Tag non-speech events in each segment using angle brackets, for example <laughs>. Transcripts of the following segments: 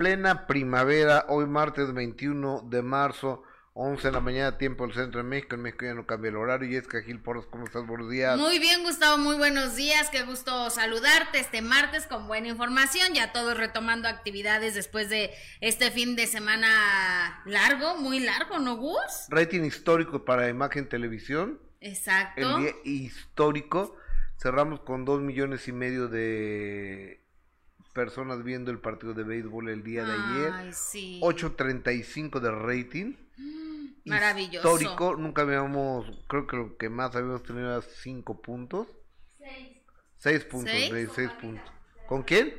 plena primavera, hoy martes 21 de marzo, 11 de la mañana, tiempo del centro de México. En México ya no cambia el horario. Y es que Gil Porras, ¿cómo estás? Buenos días. Muy bien, Gustavo, muy buenos días. Qué gusto saludarte este martes con buena información. Ya todos retomando actividades después de este fin de semana largo, muy largo, ¿no, Gus? Rating histórico para Imagen Televisión. Exacto. El día histórico. Cerramos con dos millones y medio de personas viendo el partido de béisbol el día de ayer. Ay, sí. 8.35 de rating. Maravilloso. Histórico, nunca habíamos, creo que lo que más habíamos tenido era 5 puntos. 6 puntos, ¿Seis? seis, seis puntos. ¿Con quién?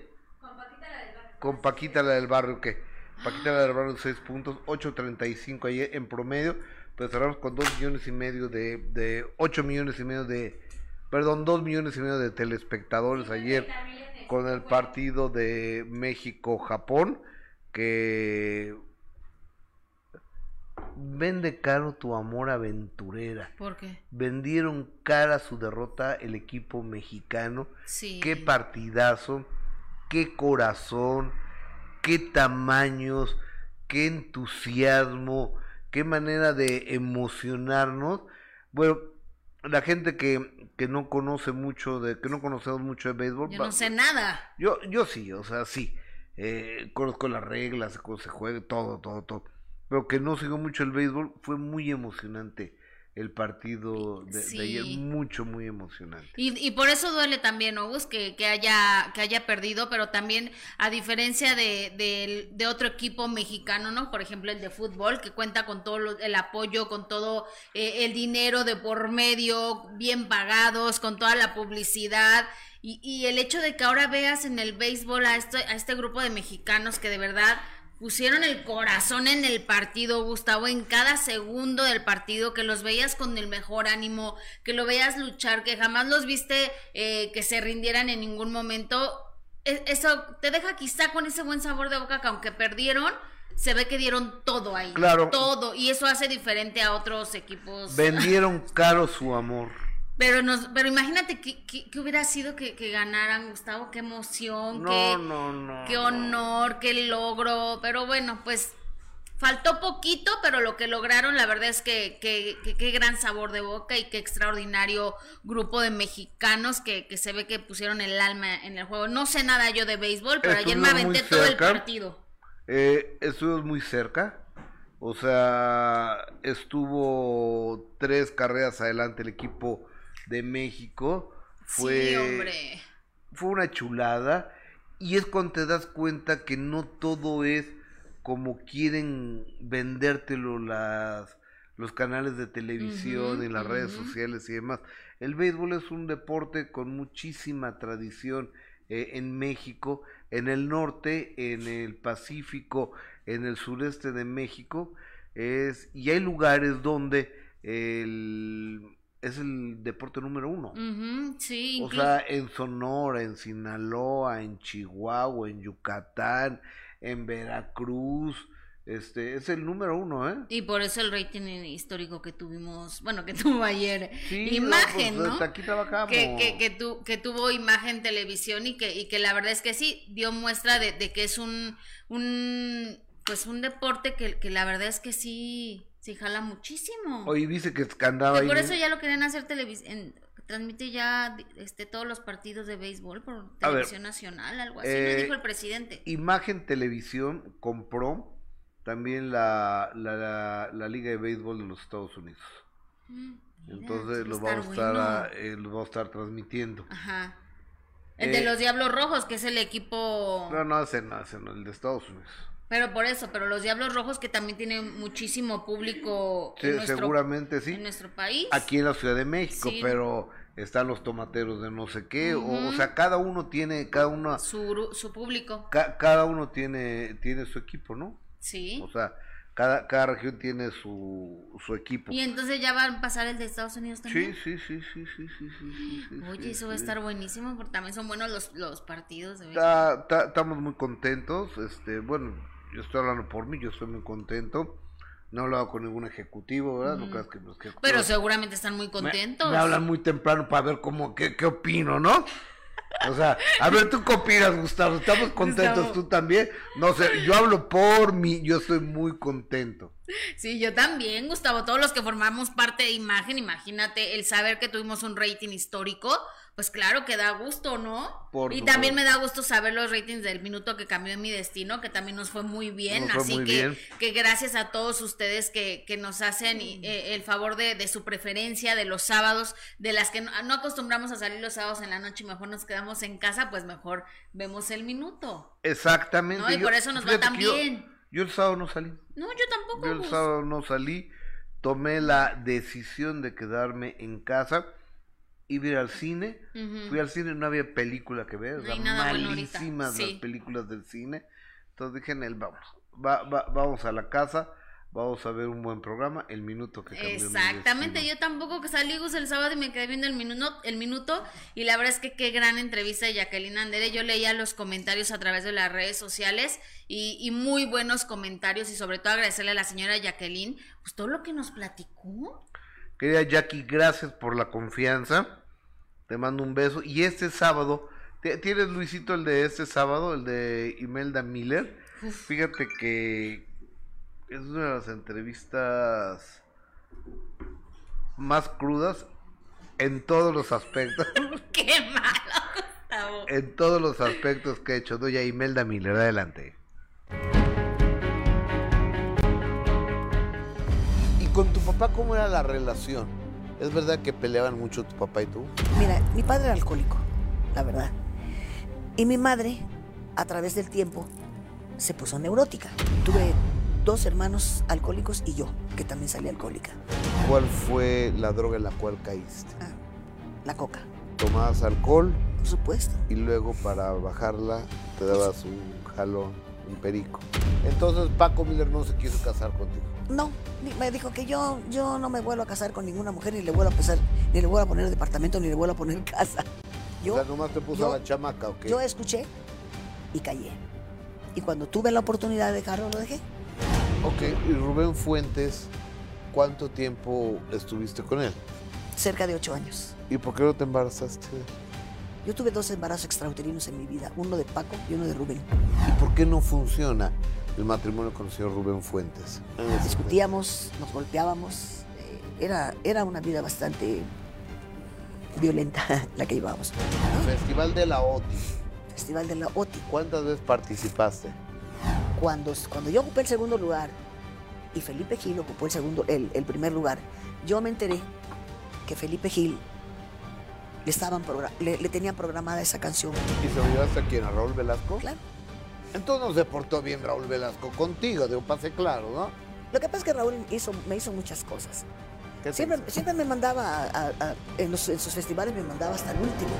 Con Paquita la del barrio, ¿qué? Paquita la del barrio 6 puntos, 8.35 ayer en promedio, pero cerramos con 2 millones y medio de, de 8 millones y medio de, perdón, 2 millones y medio de telespectadores ayer con el partido de México-Japón, que vende caro tu amor aventurera. ¿Por qué? Vendieron cara su derrota el equipo mexicano. Sí. Qué partidazo, qué corazón, qué tamaños, qué entusiasmo, qué manera de emocionarnos. Bueno, la gente que, que no conoce mucho de, que no conocemos mucho de béisbol, Yo va- no sé nada. yo, yo sí, o sea, sí. Eh, conozco las reglas, cómo se juega, todo, todo, todo. Pero que no sigo mucho el béisbol, fue muy emocionante el partido de, de Sí. ayer, mucho, muy emocionante. Y, y por eso duele también, ¿no, Gus? Que, que, haya, que haya perdido, pero también a diferencia de, de, de otro equipo mexicano, ¿no? Por ejemplo, el de fútbol, que cuenta con todo lo- el apoyo, con todo eh, el dinero de por medio, bien pagados, con toda la publicidad. Y, y el hecho de que ahora veas en el béisbol a este, a este grupo de mexicanos que de verdad pusieron el corazón en el partido, Gustavo, en cada segundo del partido, que los veías con el mejor ánimo, que lo veías luchar, que jamás los viste eh, que se rindieran en ningún momento. E- Eso te deja quizá con ese buen sabor de boca que aunque perdieron, se ve que dieron todo ahí. Claro. Todo. Y eso hace diferente a otros equipos. Vendieron caro su amor. Pero nos, pero imagínate que, que- que hubiera sido que, que ganaran, Gustavo, qué emoción, No, qué, no, no. qué no. honor, qué logro, pero bueno, pues faltó poquito, pero lo que lograron, la verdad es que que- que- qué gran sabor de boca y qué extraordinario grupo de mexicanos que, que se ve que pusieron el alma en el juego. No sé nada yo de béisbol, pero ayer me aventé todo el partido. Eh, estuvimos muy cerca. O sea, estuvo tres carreras adelante el equipo de México. Fue, Sí, hombre. fue una chulada. Y es cuando te das cuenta que no todo es como quieren vendértelo las, los canales de televisión y las redes sociales y demás. El béisbol es un deporte con muchísima tradición eh, en México, en el norte, en el Pacífico, en el sureste de México. Es, y hay lugares donde el, es el deporte número uno. Ujú, sí, O incluso- sea, en Sonora, en Sinaloa, en Chihuahua, en Yucatán, en Veracruz, este es el número uno, ¿eh? y por eso el rating histórico que tuvimos, bueno, que <laughs> tuvo ayer, Sí, imagen, pues, ¿no? hasta aquí trabajamos. que, que, que, tu- que tuvo imagen televisión y que, y que la verdad es que sí, dio muestra de, de que es un, un, pues un deporte que, que la verdad es que sí, sí jala muchísimo. Hoy dice que andaba que ahí por en- eso ya lo querían hacer televisión, transmite ya este todos los partidos de béisbol por ver, televisión nacional, algo así, eh, nos dijo el presidente. Imagen Televisión compró también la, la, la, la Liga de Béisbol de los Estados Unidos. Mm, mira, Entonces sí lo va a vamos a bueno. eh, lo vamos a estar transmitiendo. Ajá. El Eh, de los Diablos Rojos, que es el equipo... No, no, ese no, ese no, el de Estados Unidos. Pero por eso, pero los Diablos Rojos que también tienen muchísimo público sí, en nuestro, seguramente sí. en nuestro país. Aquí en la Ciudad de México, sí. pero están los tomateros de no sé qué, uh -huh. o, o, sea, cada uno tiene, cada uno... Su, su público. Ca, cada uno tiene, tiene su equipo, ¿no? Sí. O sea, cada, cada región tiene su, su equipo. Y entonces ya van a pasar el de Estados Unidos también. Sí, sí, sí, sí, sí, sí. sí, sí Oye, sí, eso va a estar buenísimo porque también son buenos los, los partidos. Ta, estamos muy contentos, este, bueno yo estoy hablando por mí, yo estoy muy contento. No he hablado con ningún ejecutivo, ¿verdad? No creas que los ejecutivos Pero seguramente están muy me- contentos. Me, hablan muy temprano para ver cómo, qué, qué opino, ¿no? O sea, a ver, ¿tú qué opinas, Gustavo? ¿Estamos contentos Gustavo. tú también? No sé, yo hablo por mí, yo estoy muy contento. Sí, yo también, Gustavo. Todos los que formamos parte de imagen, imagínate el saber que tuvimos un rating histórico, pues claro que da gusto, ¿no? Por y también me da gusto saber los ratings del minuto que cambió mi destino, que también nos fue muy bien. Nos Así muy que, bien. que gracias a todos ustedes que, que nos hacen eh, el favor de, de su preferencia de los sábados, de las que no, no acostumbramos a salir los sábados en la noche y mejor nos quedamos en casa, pues mejor vemos el minuto. Exactamente. No, y yo- por eso nos va tan yo- bien. Yo el sábado no salí. No, yo tampoco. Yo el Gus. sábado no salí. Tomé la decisión de quedarme en casa. Iba a ir al cine. Ujú. Fui al cine y no había película que ver. No malísimas las películas del cine. Entonces dije en él, vamos. Va, va- vamos a la casa. Vamos a ver un buen programa. El minuto que cambió Exactamente, yo tampoco que salí el sábado y me quedé viendo el minuto, el minuto y la verdad es que qué gran entrevista de Jacqueline Andere, yo leía los comentarios a través de las redes sociales y, y muy buenos comentarios y sobre todo agradecerle a la señora Jacqueline, pues todo lo que nos platicó. Querida Jackie, gracias por la confianza. Te mando un beso. Y este sábado, ¿t- ¿tienes Luisito el de este sábado, el de Imelda Miller? Fíjate que es una de las entrevistas más crudas en todos los aspectos. <laughs> Qué malo, Gustavo. en todos los aspectos que ha hecho doña Imelda Miller. Adelante. ¿Y con tu papá cómo era la relación? ¿Es verdad que peleaban mucho tu papá y tú? Mira, mi padre era alcohólico, la verdad. Y mi madre, a través del tiempo, se puso neurótica. Tuve dos hermanos alcohólicos y yo, que también salí alcohólica. ¿Cuál fue la droga en la cual caíste? Ah, la coca, Tomabas alcohol por supuesto. y luego para bajarla te dabas un jalón, un perico. Entonces Paco Miller no se quiso casar contigo. No, me dijo que yo, yo no me vuelvo a casar con ninguna mujer, ni le vuelvo a empezar, ni le vuelvo a poner departamento, ni le vuelvo a poner <laughs> casa. Yo, o sea, nomás te puso yo- a la chamaca, ¿o qué? yo escuché y callé. Y cuando tuve la oportunidad de dejarlo, lo dejé. Ok, y Rubén Fuentes, ¿cuánto tiempo estuviste con él? Cerca de ocho años. ¿Y por qué no te embarazaste? Yo tuve dos embarazos extrauterinos en mi vida, uno de Paco y uno de Rubén. ¿Y por qué no funciona el matrimonio con el señor Rubén Fuentes? Discutíamos, nos golpeábamos. eh, Era, era una vida bastante violenta <laughs> la que llevábamos. Festival de la OTI. Festival de la OTI. ¿Cuántas veces participaste? Cuando, cuando yo ocupé el segundo lugar y Felipe Gil ocupó el, segundo, el, el primer lugar, yo me enteré que Felipe Gil le, estaban le, le tenían programada esa canción. ¿Y se lo llevaste a quién? ¿A Raúl Velasco? Claro. Entonces no se portó bien Raúl Velasco contigo, de un pase claro, ¿no? Lo que pasa es que Raúl hizo, me hizo muchas cosas. ¿Qué te Siempre, siempre me mandaba, a- a- a- en, los- en sus festivales me mandaba hasta el último.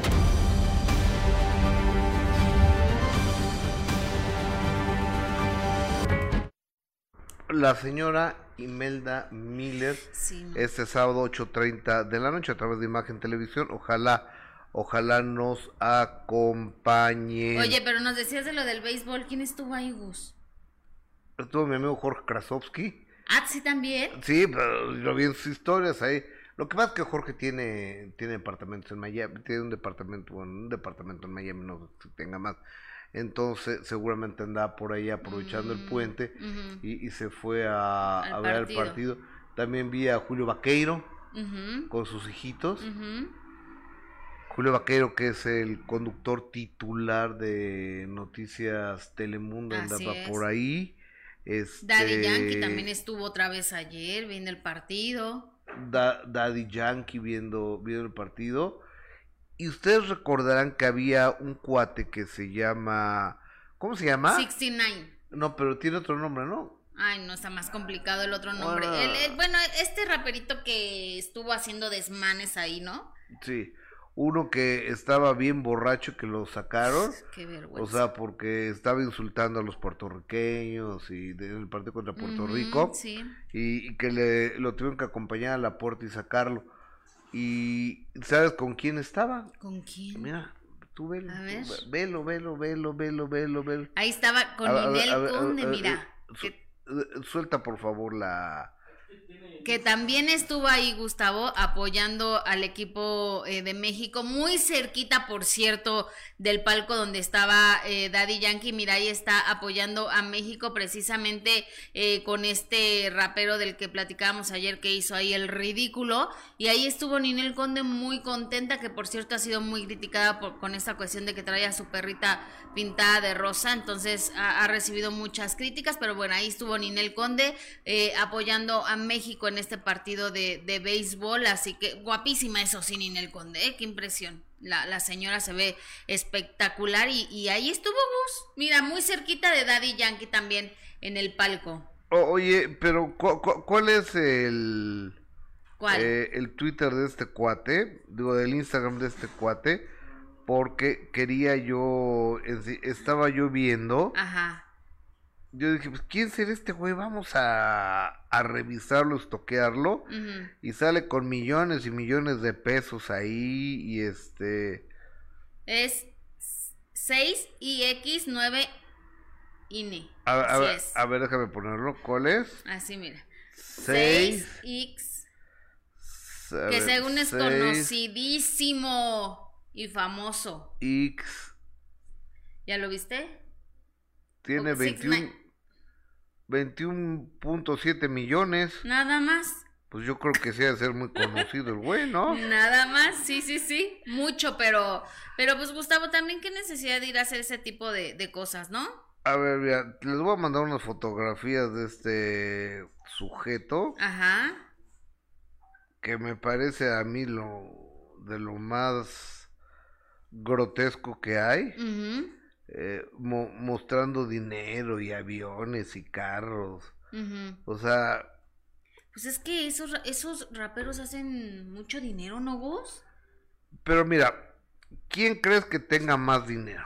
La señora Imelda Miller, Sí. este sábado 8.30 de la noche a través de Imagen Televisión. Ojalá, ojalá nos acompañe. Oye, pero nos decías de lo del béisbol, ¿quién estuvo ahí, Gus? Estuvo mi amigo Jorge Krasowski. Ah, sí también. Sí, pero lo vi en sus historias ahí. Lo que pasa es que Jorge tiene, tiene departamentos en Miami, tiene un departamento, bueno, un departamento en Miami, no sé si tenga más. Entonces, seguramente andaba por ahí aprovechando el Mm, puente y, y se fue a, ver el partido. También vi a Julio Vaqueiro con sus hijitos. Julio Vaqueiro, que es el conductor titular de Noticias Telemundo, andaba por ahí. Este, Daddy Yankee también estuvo otra vez ayer viendo el partido. Da- Daddy Yankee viendo, viendo el partido. Y ustedes recordarán que había un cuate que se llama. ¿Cómo se llama? 69. No, pero tiene otro nombre, ¿no? Ay, no está más complicado el otro nombre. El- el- bueno, este raperito que estuvo haciendo desmanes ahí, ¿no? Sí. Uno que estaba bien borracho que lo sacaron. <laughs> Qué O vergüenza. sea, porque estaba insultando a los puertorriqueños y del partido contra Puerto Rico. Sí. y, y que le, lo tuvieron que acompañar a la puerta y sacarlo. Y ¿sabes con quién estaba? ¿Con quién? Mira, tú velo, A tú ver. ve- velo, velo, velo, velo, velo, velo. Ahí estaba con Ninel Conde, mira. su- que- eh, Suelta por favor la... que también estuvo ahí Gustavo apoyando al equipo eh, de México, muy cerquita, por cierto, del palco donde estaba eh, Daddy Yankee. Mira, ahí está apoyando a México precisamente eh, con este rapero del que platicábamos ayer que hizo ahí el ridículo. Y ahí estuvo Ninel Conde muy contenta, que por cierto ha sido muy criticada con esta cuestión de que traía a su perrita pintada de rosa. Entonces ha, ha recibido muchas críticas, pero bueno, ahí estuvo Ninel Conde apoyando a México en este partido de, de béisbol, así que guapísima eso sí, Ninel Conde, ¿eh? qué impresión. La, la, señora se ve espectacular y, y, ahí estuvo Gus, mira, muy cerquita de Daddy Yankee también en el palco. O, oye, pero ¿cu cu ¿cuál es el... ¿Cuál? Eh, el Twitter de este cuate, digo, del Instagram de este cuate, porque quería yo, estaba yo viendo... Ajá yo dije, pues, ¿quién será este güey? Vamos a, a revisarlo, estoquearlo. Uh -huh. Y sale con millones y millones de pesos ahí. Y este. Es 6 y X9 INE. A, a, ver, es. a ver, déjame ponerlo. ¿Cuál es? Así, mira. 6. 6X. a Que según es seis conocidísimo y famoso. X. ¿Ya lo viste? Tiene O six 21. Nine. 21.7 millones. Nada más. Pues yo creo que de ser muy conocido el güey, ¿no? <laughs> Nada más, sí, sí, sí. Mucho, pero, pero pues Gustavo, también qué necesidad de ir a hacer ese tipo de, de cosas, ¿no? A ver, mira, les voy a mandar unas fotografías de este sujeto Ajá. que me parece a mí lo de lo más grotesco que hay, ujú, eh, mo- mostrando dinero y aviones y carros, o sea, Pues es que esos, esos raperos hacen mucho dinero, ¿no, Gus? pero mira, ¿quién crees que tenga más dinero?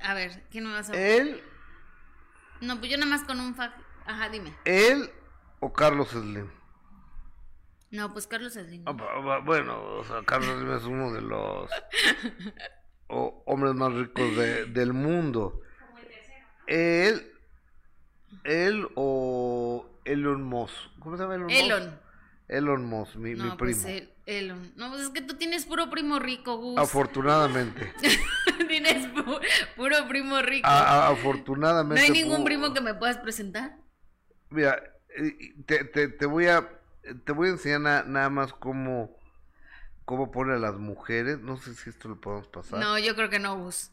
A ver, ¿quién me vas a...? ¿Él, No, pues yo nada más con un fac... Ajá, dime. él o Carlos Slim? No, pues Carlos Slim. Ah, Bueno, o sea, Carlos Slim es uno de los <laughs> o- hombres más ricos de- del mundo. Él, él o Elon Musk. ¿Cómo se llama Elon Musk? Elon. Elon Musk, mi, mi primo. pues el- Elon. No, pues es que tú tienes puro primo rico, Gus. Afortunadamente. <laughs> tienes pu- puro primo rico. A- a- ¿No afortunadamente. hay ningún primo que me puedas presentar? Mira, eh, te, te, te voy a te voy a enseñar na- nada más cómo cómo pone a las mujeres. No sé si esto lo podemos pasar. No, yo creo que no, Gus.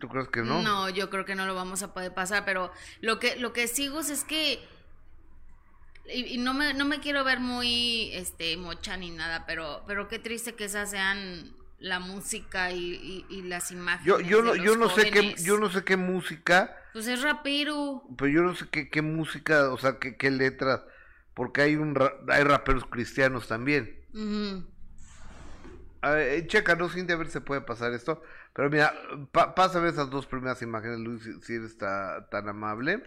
¿Tú crees que no? yo creo que no lo vamos a poder pasar, pero lo que, lo que sí, Gus, es que y, y no me, no me quiero ver muy este mocha ni nada, pero, pero qué triste que esas sean la música y, y- y las imágenes. Yo, yo no, yo no sé qué, yo no sé qué música, Pues es rapero. pero yo no sé qué, qué música, o sea, qué, qué letras, porque hay un hay raperos cristianos también. Ujú. A ver, eh, checa, no Cintia, a ver si se puede pasar esto. Pero mira, pa- pásame esas dos primeras imágenes, Luis, si, si eres ta- tan amable.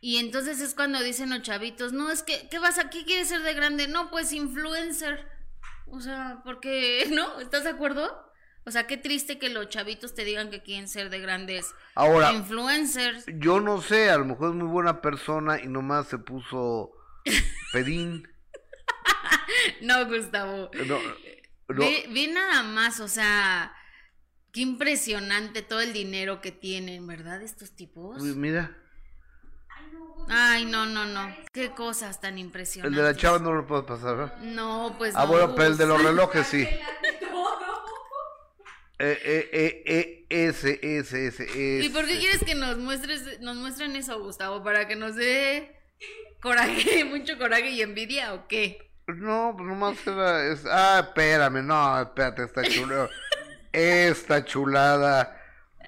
Y entonces es cuando dicen los chavitos, no, es que, ¿qué vas aquí? ¿Quieres ser de grande? No, pues influencer. O sea, porque, <laughs> ¿no? ¿Estás de acuerdo? O sea, qué triste que los chavitos te digan que quieren ser de grandes Ahora, influencers. yo no sé, a lo mejor es muy buena persona y nomás se puso <laughs> pedín. <laughs> No, Gustavo. No, no, Ve, ve nada más, o sea, qué impresionante todo el dinero que tienen, ¿verdad? Estos tipos. uy, mira, Ay, no, no, no. Qué cosas tan el impresionantes. de la chava no lo puedo pasar, ¿verdad? No, pues Ah, no. bueno, pero el de los relojes sí. <laughs> Eh, eh, eh, eh, ese, ese, ese, ese. ¿Y por qué quieres que nos muestres, nos muestren eso, Gustavo? ¿Para que nos dé coraje, <laughs> mucho coraje y envidia o qué? No, pues nomás era. Es... Ah, espérame, no, espérate, esta chulada. <laughs> esta chulada.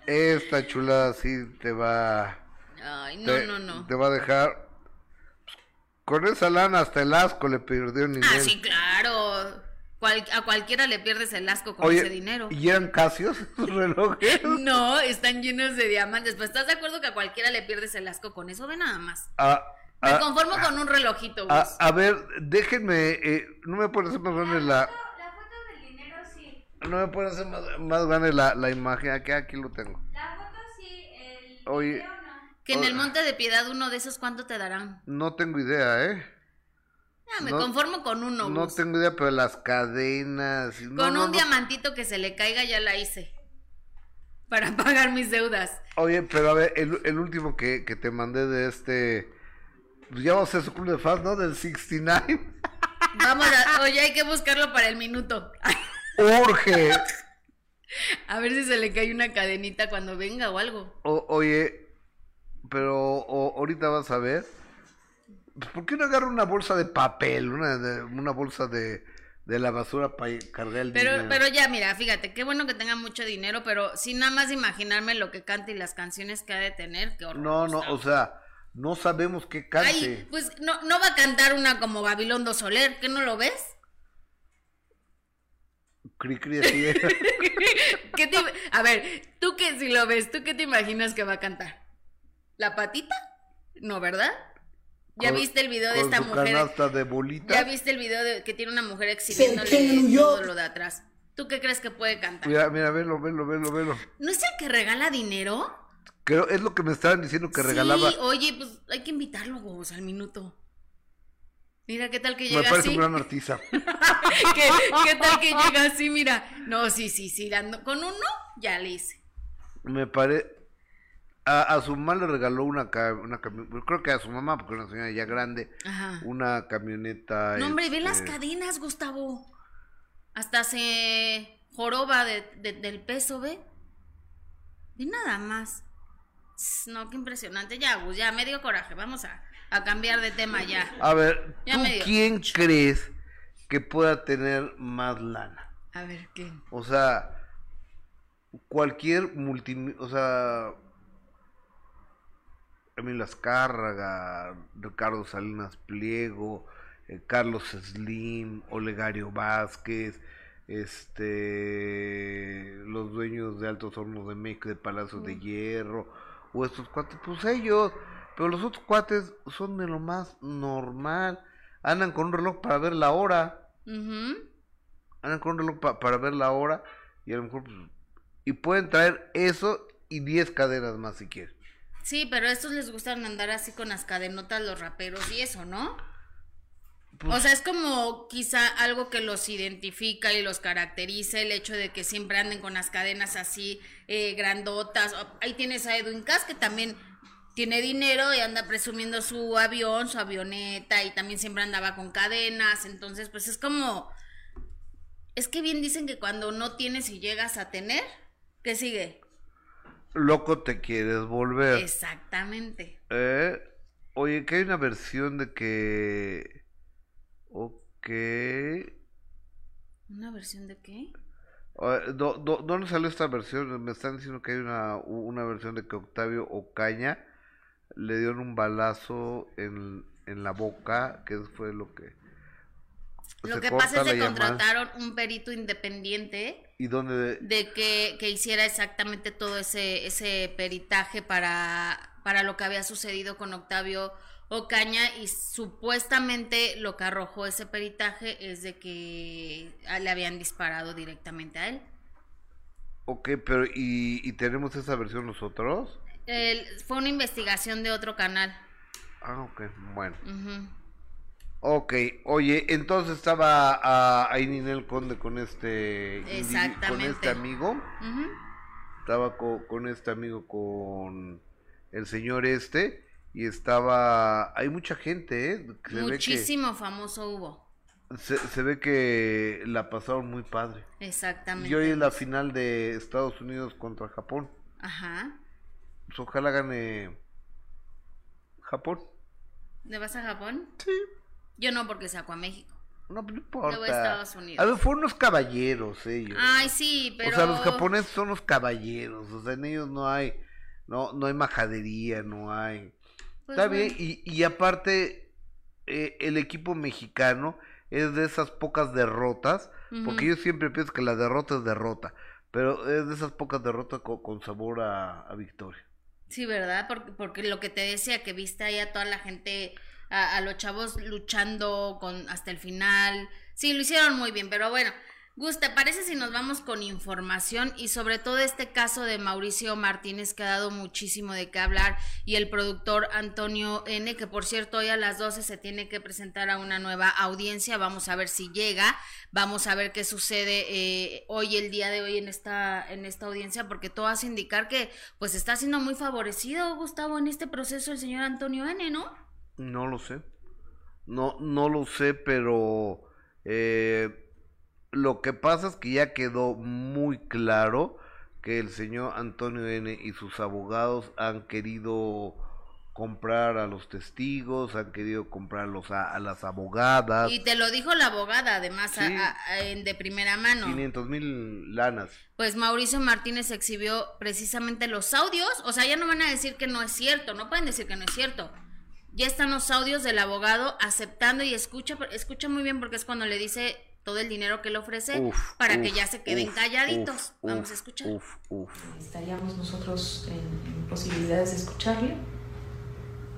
Esta chulada sí te va. Ay, no, te, no, no. Te va a dejar. Con esa lana hasta el asco le perdió nivel. Ah, sí, claro. Cual- a cualquiera le pierdes el asco con Oye, ese dinero. ¿y eran casios esos <laughs> relojes? No, están llenos de diamantes. Pues estás de acuerdo que a cualquiera le pierdes el asco con eso, ve nada más. Ah, Me ah, conformo con un relojito, Gus. a, a ver, déjenme. Eh, no me pueden hacer más grande la. La foto del dinero sí. No me pueden hacer más, más grande la, la imagen. Aquí, aquí lo tengo. La foto sí, el Oye. video no. Que en el. Monte de Piedad uno de esos, ¿cuánto te darán? No tengo idea, ¿eh? Ah, me No- conformo con uno. No tengo idea, pero las cadenas... no, Con no, un no. diamantito que se le caiga ya la hice. Para <laughs> pagar mis deudas. Oye, pero a ver, el, el último que, que te mandé de este... Pues ya vamos a hacer su club de fans, ¿no? Del 69. <laughs> Vamos a... Oye, hay que buscarlo para el minuto. <laughs> Urge. A ver si se le cae una cadenita cuando venga o algo. O- oye, pero o- ahorita vas a ver. Pues, ¿Por qué no agarra una bolsa de papel? Una, de- una bolsa de, de la basura para cargar el Pero, dinero? pero ya, mira, fíjate, qué bueno que tenga mucho dinero, pero sin nada más imaginarme lo que canta y las canciones que ha de tener, qué horror. No, no, o sea, no sabemos qué cante. Ay, pues no, no va a cantar una como Gabilondo Soler, ¿qué no lo ves? Cri, cri, así. <laughs> ¿Qué te- a ver, tú que si lo ves, ¿tú qué te imaginas que va a cantar? ¿La patita? No, ¿verdad? ¿Ya Con- viste el video de esta su mujer? canasta de bolitas. ¿Ya viste el video de que tiene una mujer exhibiéndole todo lo de atrás? ¿Tú qué crees que puede cantar? Mira, mira, velo, velo, velo, velo. ¿No es el que regala dinero? Creo, es lo que me estaban diciendo que regalaba. Sí, oye, pues hay que invitarlo, Gus, al minuto. Mira, ¿qué tal que me llega parece así? un gran artista. <laughs> ¿Qué, qué tal que llega así? Mira, no, sí, sí, sí, con uno ya le hice. Me parece. A, a su mamá le regaló una, una camioneta. Creo que a su mamá, porque era una señora ya grande. Ajá. Una camioneta. No, hombre, ve las este, cadenas, Gustavo. Hasta se joroba de, de- del peso, ¿ve? Ve nada más. No, qué impresionante. Ya, Gus, ya me dio coraje. Vamos a, a cambiar de tema ya. A ver, Ya ¿tú quién crees que pueda tener más lana? A ver, ¿qué? O sea, cualquier multi... O sea, Emilio Azcárraga, Ricardo Salinas Pliego, eh, Carlos Slim, Olegario Vázquez, este, los dueños de Altos Hornos de México, de Palacios de Hierro, o estos cuates, pues ellos, pero los otros cuates son de lo más normal, andan con un reloj para ver la hora. Andan con un reloj pa- para ver la hora. Y a lo mejor pues, y pueden traer eso y 10 cadenas más si quieren. Sí, pero a estos les gustan andar así con las cadenotas, los raperos y eso, ¿no? Pues- o sea, es como quizá algo que los identifica y los caracteriza el hecho de que siempre anden con las cadenas así eh, grandotas. Ahí tienes a Edwin Cass que también tiene dinero y anda presumiendo su avión, su avioneta y también siempre andaba con cadenas. Entonces, pues es como... Es que bien dicen que cuando no tienes y llegas a tener, ¿qué sigue? Loco te quieres volver. Exactamente. ¿Eh? Oye, que hay una versión de que... Ok... ¿Una versión de qué? Do- do- ¿Dónde salió esta versión? Me están diciendo que hay una, una versión de que Octavio Ocaña le dieron un balazo en, en la boca, que fue lo que... Lo que pasa es que llamada. contrataron un perito independiente ¿Y dónde...? de que, que hiciera exactamente todo ese, ese peritaje para, para lo que había sucedido con Octavio Ocaña y supuestamente lo que arrojó ese peritaje es de que a- le habían disparado directamente a él. Ok, pero ¿y, y tenemos esa versión nosotros? El- fue una investigación de otro canal. Ah, ok, bueno. Ujú. Ok, oye, entonces estaba ah, ahí Ninel Conde con este, con este amigo, estaba co- con este amigo, con el señor este, y estaba, hay mucha gente, ¿eh? Se que, Muchísimo famoso hubo. se, se ve que la pasaron muy padre. Exactamente. Y hoy es la final de Estados Unidos contra Japón. Ajá. Pues ojalá gane Japón. ¿Le vas a Japón? Sí. Yo no, porque saco a México. No, pues no importa. Estados Unidos. A ver, fueron unos caballeros ellos. Ay, sí, pero. O sea, los japoneses son los caballeros. O sea, en ellos no hay, no, no hay majadería, no hay. Pues Está bueno. bien, y, y aparte, eh, el equipo mexicano es de esas pocas derrotas, porque yo siempre pienso que la derrota es derrota, pero es de esas pocas derrotas co- con, sabor a, a victoria. Sí, ¿verdad? Porque, porque lo que te decía, que viste ahí a toda la gente, a, a los chavos luchando con hasta el final. Sí, lo hicieron muy bien, pero bueno, Gus, ¿te parece si nos vamos con información y sobre todo este caso de Mauricio Martínez que ha dado muchísimo de qué hablar y el productor Antonio N, que por cierto hoy a las 12 se tiene que presentar a una nueva audiencia, vamos a ver si llega, vamos a ver qué sucede eh, hoy, el día de hoy en esta, en esta audiencia, porque todo hace indicar que pues está siendo muy favorecido, Gustavo, en este proceso el señor Antonio N, ¿no? No lo sé. No, no lo sé, pero... Eh, lo que pasa es que ya quedó muy claro que el señor Antonio N. y sus abogados han querido comprar a los testigos, han querido comprar a, las abogadas. Y te lo dijo la abogada, además, de primera mano. 500 mil lanas. Pues Mauricio Martínez exhibió precisamente los audios, o sea, ya no van a decir que no es cierto, no pueden decir que no es cierto. Ya están los audios del abogado aceptando y escucha, escucha muy bien porque es cuando le dice todo el dinero que le ofrece para que ya se queden calladitos. Vamos a escuchar. Estaríamos nosotros en, posibilidades de escucharle.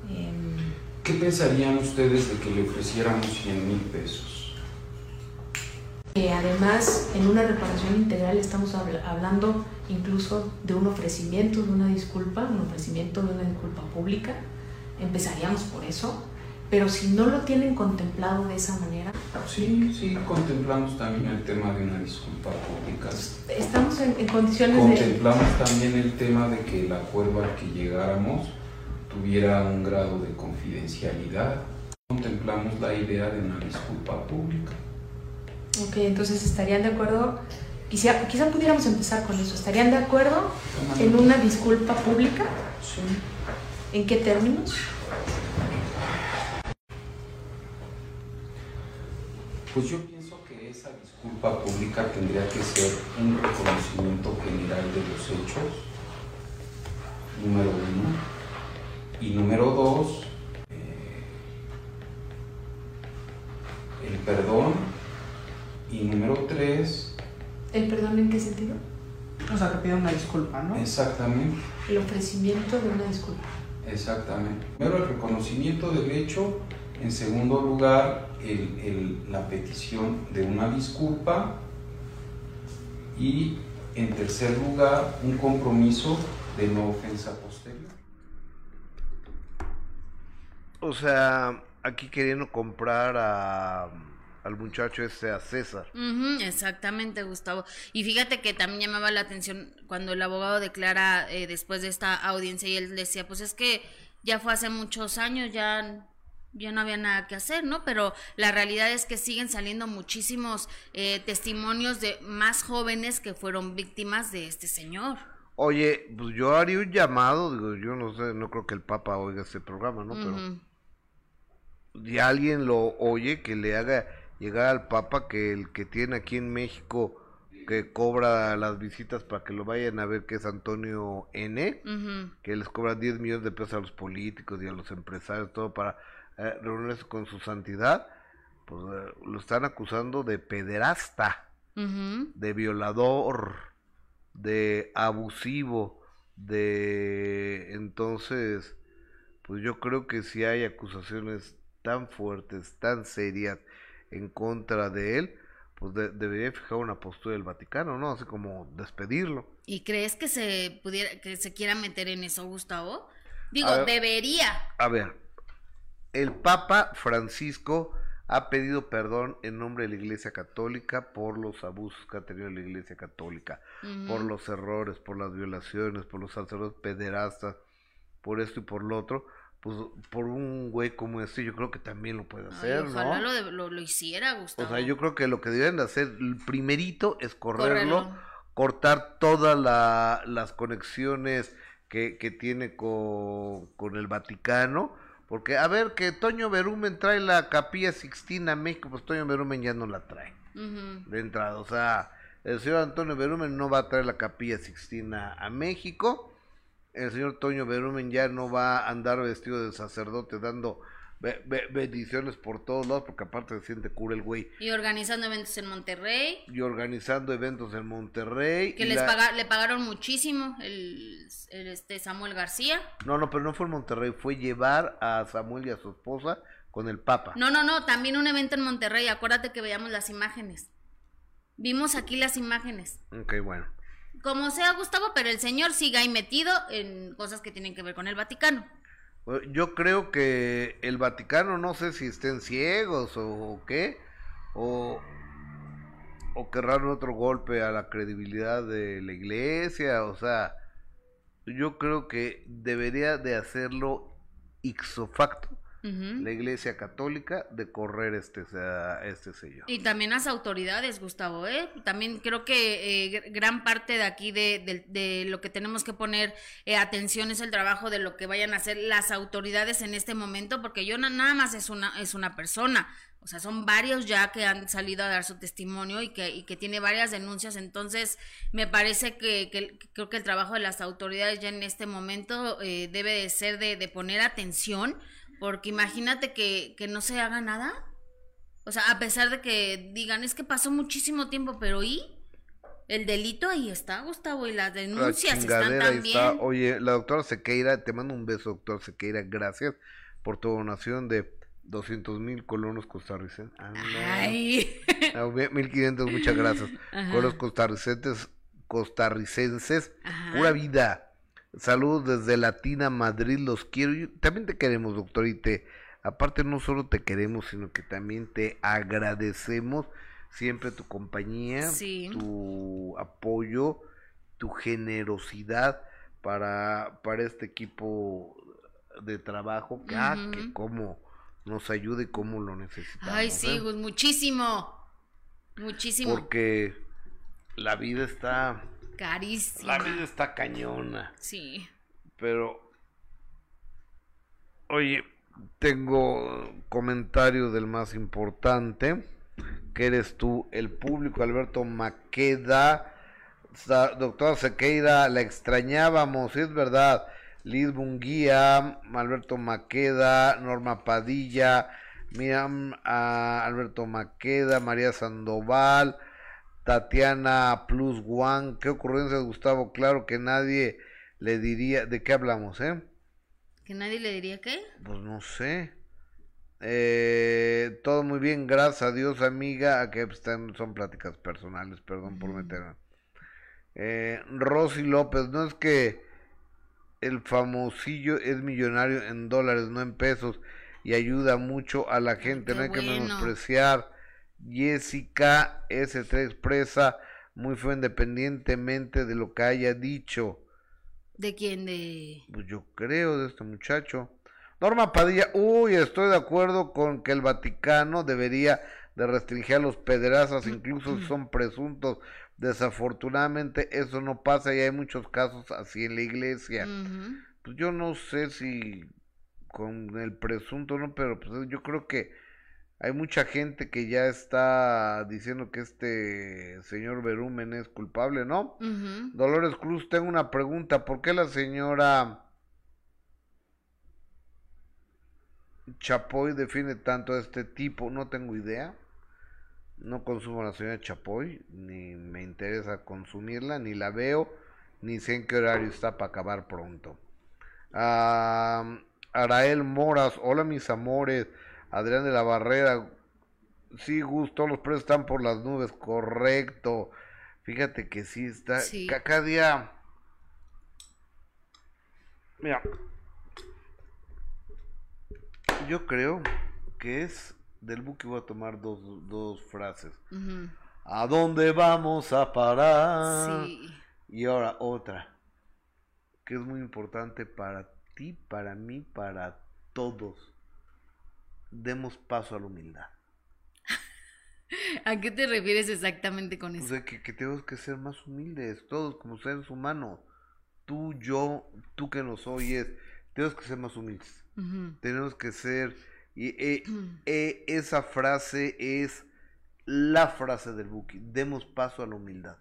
Em, ¿Qué pensarían ustedes de que le ofreciéramos 100 mil pesos? Además, en una reparación integral estamos hablando incluso de un ofrecimiento de una disculpa, un ofrecimiento de una disculpa pública. Empezaríamos por eso pero si no lo tienen contemplado de esa manera. Sí, sí, contemplamos también el tema de una disculpa pública. Estamos en, condiciones contemplamos también el tema de que el acuerdo al que llegáramos tuviera un grado de confidencialidad. Contemplamos la idea de una disculpa pública. Ok, entonces estarían de acuerdo, quizá, quizá pudiéramos empezar con eso, ¿estarían de acuerdo en una disculpa pública? Sí. ¿En qué términos? Pues yo pienso que esa disculpa pública tendría que ser un reconocimiento general de los hechos, número uno. Y número dos, eh, el perdón. Y número tres... ¿El perdón en qué sentido? O sea, que pida una disculpa, ¿no? Exactamente. El ofrecimiento de una disculpa. Exactamente. Primero el reconocimiento del hecho en segundo lugar, la petición de una disculpa. Y en tercer lugar, un compromiso de no ofensa posterior. O sea, aquí queriendo comprar a, al muchacho ese, a César. exactamente, Gustavo. Y fíjate que también llamaba la atención cuando el abogado declara eh, después de esta audiencia y él decía, pues es que ya fue hace muchos años, ya ya no había nada que hacer, ¿no? Pero la realidad es que siguen saliendo muchísimos eh, testimonios de más jóvenes que fueron víctimas de este señor. Oye, pues yo haría un llamado, digo, yo no sé, no creo que el Papa oiga este programa, ¿no? Pero si alguien lo oye, que le haga llegar al Papa que el que tiene aquí en México que cobra las visitas para que lo vayan a ver, que es Antonio N, que les cobra 10 millones de pesos a los políticos y a los empresarios, todo para eh, con su santidad, pues eh, lo están acusando de pederasta, de violador, de abusivo, de entonces, pues yo creo que si hay acusaciones tan fuertes, tan serias en contra de él, pues debería fijar una postura del Vaticano, ¿no? Así como despedirlo. ¿Y crees que se pudiera, que se quiera meter en eso, Gustavo? Digo, debería. A ver, el Papa Francisco ha pedido perdón en nombre de la Iglesia Católica por los abusos que ha tenido la Iglesia Católica, por los errores, por las violaciones, por los sacerdotes pederastas, por esto y por lo otro. Pues por un güey como este, yo creo que también lo puede hacer, ojalá Lo, lo, hiciera, Gustavo. O sea, yo creo que lo que deben de hacer, el primerito es correrlo, cortar todas las conexiones que, que tiene con, con el Vaticano porque, a ver, que Toño Berumen trae la capilla Sixtina a México, pues Toño Berumen ya no la trae. De entrada, o sea, el señor Antonio Berumen no va a traer la capilla Sixtina a México. El señor Toño Berumen ya no va a andar vestido de sacerdote dando bendiciones por todos lados, porque aparte se siente cura el güey. Y organizando eventos en Monterrey. Y organizando eventos en Monterrey. Que les le pagaron muchísimo el, este Samuel García. No, no, pero no fue en Monterrey, fue llevar a Samuel y a su esposa con el Papa. No, no, no, también un evento en Monterrey, acuérdate que veíamos las imágenes. Vimos aquí las imágenes. Ok, bueno. Como sea, Gustavo, pero el señor sigue ahí metido en cosas que tienen que ver con el Vaticano. Yo creo que el Vaticano, no sé si estén ciegos o, qué, o, o querrán otro golpe a la credibilidad de la iglesia, o sea, yo creo que debería de hacerlo ixo facto la Iglesia Católica de correr este, este sello. Y también las autoridades, Gustavo, ¿eh? También creo que eh, gran parte de aquí de, de, lo que tenemos que poner eh, atención es el trabajo de lo que vayan a hacer las autoridades en este momento, porque yo nada más es una, es una persona, o sea, son varios ya que han salido a dar su testimonio y que, y que tiene varias denuncias. Entonces, me parece que, que, creo que el trabajo de las autoridades ya en este momento eh, debe de ser de, de, poner atención porque imagínate que, que no se haga nada. O sea, a pesar de que digan, es que pasó muchísimo tiempo, pero ¿y? El delito ahí está, Gustavo, y las denuncias están también. Está. Oye, la doctora Sequeira, te mando un beso, doctora Sequeira, gracias por tu donación de 200 mil colonos costarricenses. Ay. 1500, ah, muchas gracias. Colonos costarricenses, costarricenses, pura vida. Saludos desde Latina Madrid, los quiero. también te queremos, doctor, y te, aparte no solo te queremos, sino que también te agradecemos siempre tu compañía, tu apoyo, tu generosidad para, para este equipo de trabajo, que, ah, que como nos ayude como lo necesitamos. Ay, sí, pues muchísimo, muchísimo. Porque la vida está Carísima. La vida está cañona. Sí. Pero, oye, tengo comentario del más importante, que eres tú, el público, Alberto Maqueda. Doctora Sequeira, la extrañábamos, es verdad. Liz Bunguía, Alberto Maqueda, Norma Padilla, Miriam a Alberto Maqueda, María Sandoval, Tatiana Plus One, ¿qué ocurrencia Gustavo? Claro que nadie le diría, ¿de qué hablamos, eh? ¿Que nadie le diría qué? Pues no sé. Eh, todo muy bien, gracias a Dios, amiga, que pues, son pláticas personales, perdón por meterme. Eh, Rosy López, no es que el famosillo es millonario en dólares, no en pesos, y ayuda mucho a la gente, no hay que menospreciar Jessica S3 expresa muy feo independientemente de lo que haya dicho. ¿De quién? De... Pues yo creo de este muchacho. Norma Padilla, uy, estoy de acuerdo con que el Vaticano debería de restringir a los pederastas, incluso si son presuntos. Desafortunadamente eso no pasa y hay muchos casos así en la iglesia. Pues yo no sé si con el presunto no, pero pues yo creo que hay mucha gente que ya está diciendo que este señor Berumen es culpable, ¿no? Dolores Cruz, tengo una pregunta. ¿Por qué la señora Chapoy define tanto a este tipo? No tengo idea. No consumo a la señora Chapoy, ni me interesa consumirla, ni la veo, ni sé en qué horario está para acabar pronto. Ah, Arael Moras, hola mis amores. Adrián de la Barrera, sí, Gusto, los precios están por las nubes, correcto. Fíjate que sí está, cada día... Mira, yo creo que es del buque voy a tomar dos, dos frases. ¿A dónde vamos a parar? Sí. Y ahora otra, que es muy importante para ti, para mí, para todos demos paso a la humildad. <laughs> ¿A qué te refieres exactamente con eso? O sea, que, tenemos que ser más humildes, todos como seres humanos. Tú, yo, tú que nos oyes, tenemos que ser más humildes. Tenemos que ser... Y eh, <clears throat> eh, esa frase es la frase del Buki. Demos paso a la humildad.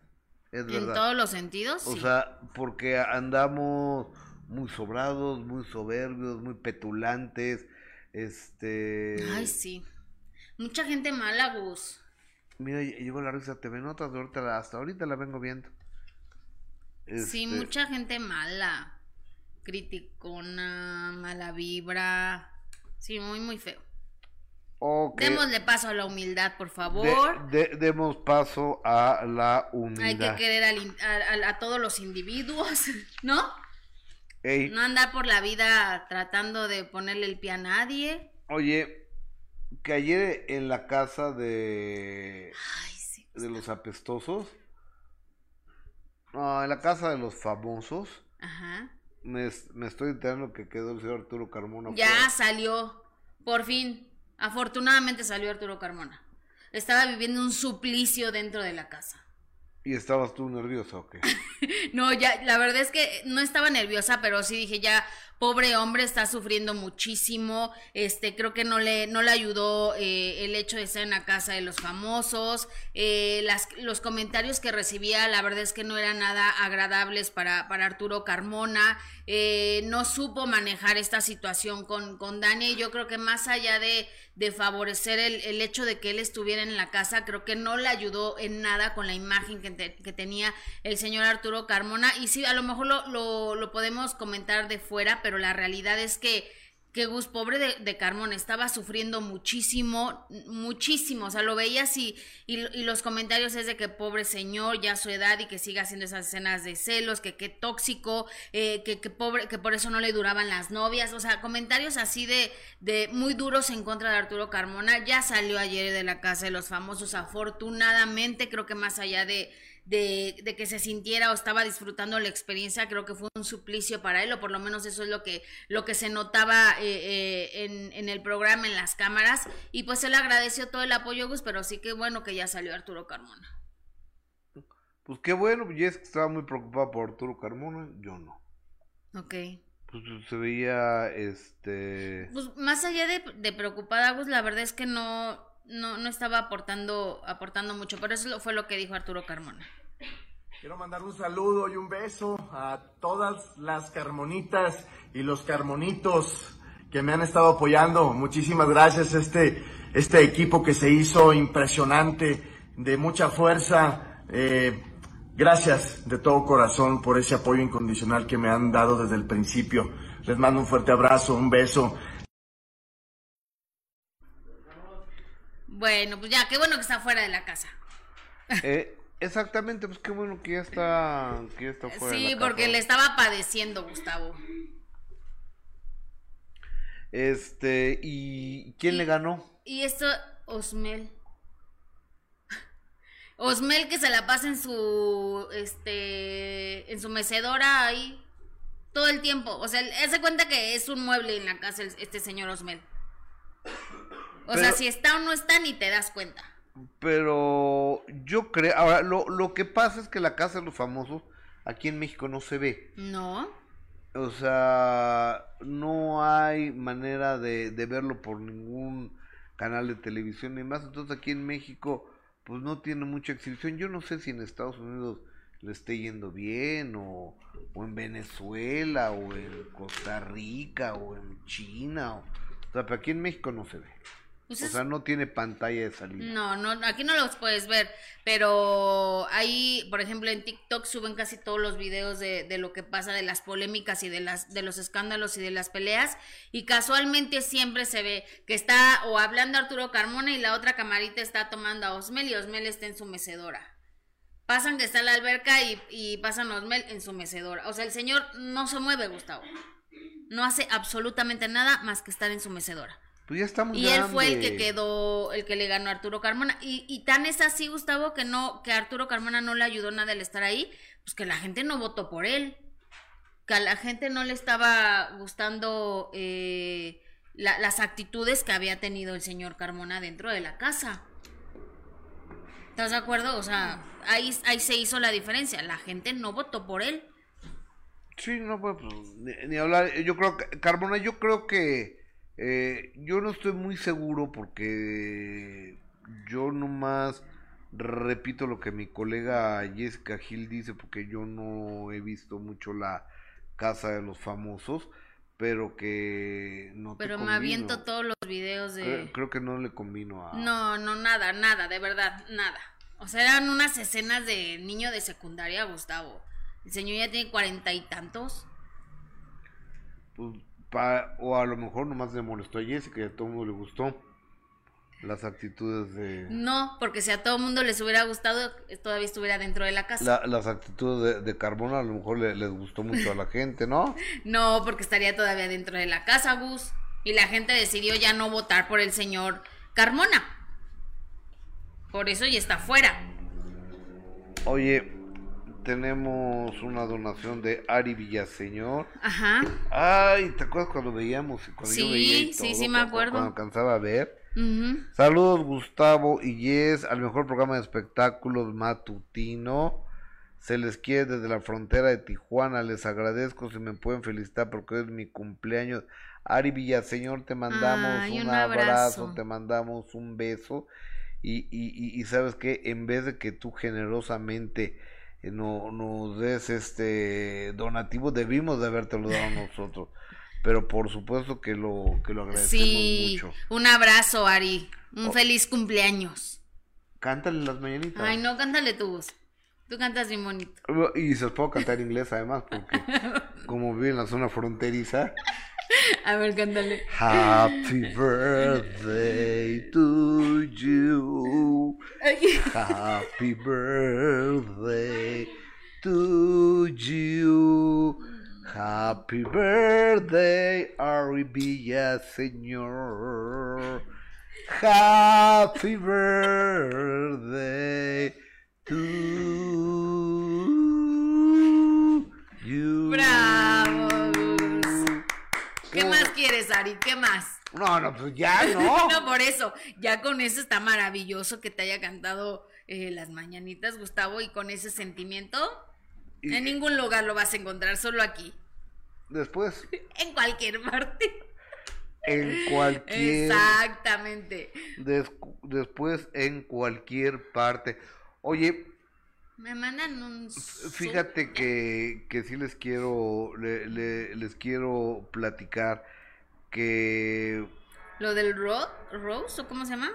Es verdad. En todos los sentidos. O sea, porque andamos muy sobrados, muy soberbios, muy petulantes este. Ay, sí. Mucha gente mala, Gus. Mira, llegó la risa TV Notas, ahorita, hasta ahorita la vengo viendo. Sí, este mucha gente mala. Criticona, mala vibra. Sí, muy, muy feo. Ok. Démosle paso a la humildad, por favor. De- de- demos paso a la humildad. Hay que querer al in- a, a- a todos los individuos, <laughs> ¿no? Ey, No andar por la vida tratando de ponerle el pie a nadie. Oye, que ayer en la casa de, Ay, sí. de los apestosos, no, en la casa de los famosos, Ajá. me, me estoy enterando que quedó el señor Arturo Carmona. Ya fuera. salió, por fin. Afortunadamente salió Arturo Carmona. Estaba viviendo un suplicio dentro de la casa. ¿Y estabas tú nerviosa o qué? <laughs> No, ya, la verdad es que no estaba nerviosa, pero sí dije ya, pobre hombre, está sufriendo muchísimo. Este, creo que no le, no le ayudó eh, el hecho de estar en la casa de los famosos. Eh, los comentarios que recibía, la verdad es que no eran nada agradables para, para Arturo Carmona. Eh, no supo manejar esta situación con, con Dani. Yo creo que más allá de, de favorecer el, el hecho de que él estuviera en la casa, creo que no le ayudó en nada con la imagen que, que tenía el señor Arturo Carmona. Y sí, a lo mejor lo, lo, lo podemos comentar de fuera, pero la realidad es que que Gus, pobre de, de Carmona, estaba sufriendo muchísimo, muchísimo. O sea, lo veías y, y, los comentarios es de que pobre señor, ya su edad y que siga haciendo esas escenas de celos, que qué tóxico, eh, que, que pobre, que por eso no le duraban las novias. O sea, comentarios así de, de muy duros en contra de Arturo Carmona. Ya salió ayer de la casa de los famosos, afortunadamente, creo que más allá de, de, de que se sintiera o estaba disfrutando la experiencia, creo que fue un suplicio para él, o por lo menos eso es lo que, lo que se notaba eh, eh, en, en el programa, en las cámaras, y pues él agradeció todo el apoyo, Gus, pero sí que bueno que ya salió Arturo Carmona. Pues qué bueno, Jess que estaba muy preocupada por Arturo Carmona, yo no. Ok. Pues se veía, este... Pues más allá de, de preocupada, Gus, la verdad es que no, no, no estaba aportando, aportando mucho, pero eso fue lo que dijo Arturo Carmona. Quiero mandar un saludo y un beso a todas las carmonitas y los carmonitos que me han estado apoyando. Muchísimas gracias este este equipo que se hizo impresionante, de mucha fuerza. Eh, gracias de todo corazón por ese apoyo incondicional que me han dado desde el principio. Les mando un fuerte abrazo, un beso. Bueno, pues ya, qué bueno que está fuera de la casa. eh, exactamente, pues qué bueno que ya está, que ya está fuera de Sí, la porque casa. le estaba padeciendo, Gustavo. Este, ¿y quién le ganó? Y esto, Osmel. Osmel que se la pasa en su, este, en su mecedora ahí todo el tiempo. O sea, él se cuenta que es un mueble en la casa este señor Osmel. O sea, si está o no está, ni te das cuenta. Pero yo creo, ahora lo, lo que pasa es que la casa de los famosos aquí en México no se ve. No. O sea, no hay manera de, de verlo por ningún canal de televisión ni más. Entonces aquí en México pues no tiene mucha exhibición. Yo no sé si en Estados Unidos le esté yendo bien o, o en Venezuela o en Costa Rica o en China. O, o sea, pero aquí en México no se ve. Pues O es- sea, no tiene pantalla de salida. No, no, aquí no los puedes ver, pero ahí, por ejemplo, en TikTok suben casi todos los videos de, de lo que pasa, de las polémicas y de las, de los escándalos y de las peleas, y casualmente siempre se ve que está o hablando Arturo Carmona y la otra camarita está tomando a Osmel y Osmel está en su mecedora. Pasan que está en la alberca y, y pasan a Osmel en su mecedora. O sea, el señor no se mueve, Gustavo. No hace absolutamente nada más que estar en su mecedora. Pues ya Y él fue el que quedó, el que le ganó a Arturo Carmona. Y, y tan es así, Gustavo, que no, que Arturo Carmona no le ayudó nada el estar ahí, pues que la gente no votó por él. Que a la gente no le estaba gustando eh, la- las actitudes que había tenido el señor Carmona dentro de la casa. ¿Estás de acuerdo? O sea, ahí, ahí se hizo la diferencia. La gente no votó por él. Sí, no, pues, ni, ni hablar. Yo creo que, Carmona, yo creo que eh, yo no estoy muy seguro porque yo nomás repito lo que mi colega Jessica Gil dice porque yo no he visto mucho la casa de los famosos, pero que no te Pero me aviento todos los videos de... Creo, creo que no le convino a... No, no, nada, nada, de verdad, nada. O sea, eran unas escenas de niño de secundaria, Gustavo. El señor ya tiene cuarenta y tantos. pues, pa- o a lo mejor nomás le molestó a Jessica y a todo el mundo le gustó. las actitudes de... No, porque si a todo mundo les hubiera gustado, todavía estuviera dentro de la casa. La, las actitudes de, de, Carmona a lo mejor le, les gustó mucho a la gente, ¿no? <laughs> no, porque estaría todavía dentro de la casa, Gus. Y la gente decidió ya no votar por el señor Carmona. Por eso ya está fuera. Oye, tenemos una donación de Ari Villaseñor. Ajá. Ay, ¿te acuerdas cuando veíamos? Cuando sí, yo veía y sí, todo, sí, me acuerdo. Cuando alcanzaba a ver. Saludos Gustavo y Yes al mejor programa de espectáculos matutino. Se les quiere desde la frontera de Tijuana. Les agradezco si me pueden felicitar porque hoy es mi cumpleaños. Ari Villaseñor, te mandamos un, un abrazo, abrazo. te mandamos un beso. Y, y, y, y sabes que en vez de que tú generosamente no, nos des este donativo, debimos de habértelo dado <laughs> nosotros. Pero por supuesto que lo, que lo agradecemos Sí, mucho. un abrazo, Ari. Un Oh. feliz cumpleaños. Cántale las mañanitas. Ay, no, cántale tú. Gus. Tú cantas bien bonito. Y se los puedo cantar en inglés además, porque <laughs> como vive en la zona fronteriza. <laughs> A ver, cántale. Happy birthday to you. Happy birthday to you. Happy birthday, Ari Villaseñor. Happy birthday to you. ¡Bravo! ¿Qué más quieres, Ari? ¿Qué más? No, no, pues ya <laughs> no. no, por eso. Ya con eso está maravilloso que te haya cantado eh, las mañanitas, Gustavo, y con ese sentimiento. Y- En ningún lugar lo vas a encontrar, solo aquí. Después, <laughs> En cualquier parte. en cualquier. Exactamente. des- después, en cualquier parte. Oye, Me mandan un. fíjate que, que sí les quiero, le- le- les quiero platicar que ¿Lo del Ro Rose o cómo se llama?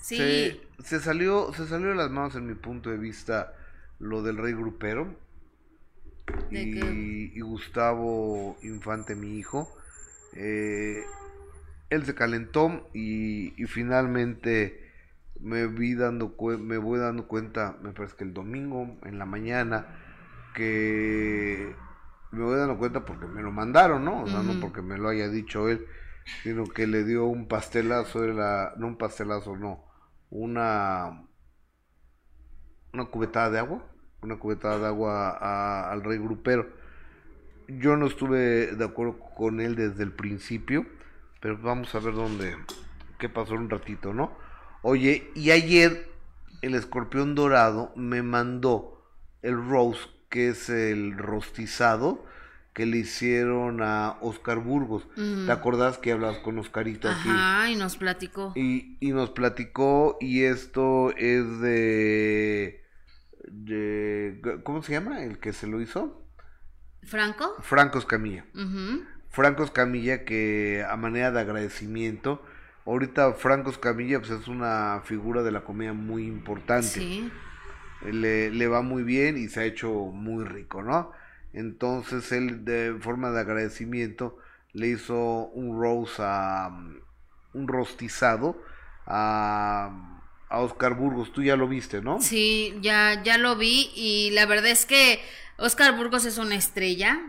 Sí, se, se salió, se salió de las manos en mi punto de vista lo del rey grupero. ¿De y, y Gustavo Infante, mi hijo, eh, él se calentó y, y finalmente me vi dando me voy dando cuenta, me parece que el domingo en la mañana, que me voy dando cuenta porque me lo mandaron, ¿no? O sea, no porque me lo haya dicho él, sino que le dio un pastelazo, de la, no un pastelazo, no, una, una cubetada de agua, una cubetada de agua a- al rey grupero. Yo no estuve de acuerdo con él desde el principio, pero vamos a ver dónde, qué pasó un ratito, ¿no? Oye, y ayer el escorpión dorado me mandó el rose, que es el rostizado que le hicieron a Oscar Burgos. ¿Te acordás que hablas con Oscarito aquí? Ajá, y nos platicó. Y, y nos platicó, y esto es de, de. ¿Cómo se llama? El que se lo hizo. ¿Franco? Franco Escamilla. Ujú. Franco Escamilla, que a manera de agradecimiento. Ahorita Franco Escamilla pues, es una figura de la comedia muy importante. Sí. Le, le va muy bien y se ha hecho muy rico, ¿no? Entonces él de forma de agradecimiento le hizo un rose a un rostizado a, a Oscar Burgos. Tú ya lo viste, ¿no? Sí, ya, ya lo vi y la verdad es que Oscar Burgos es una estrella,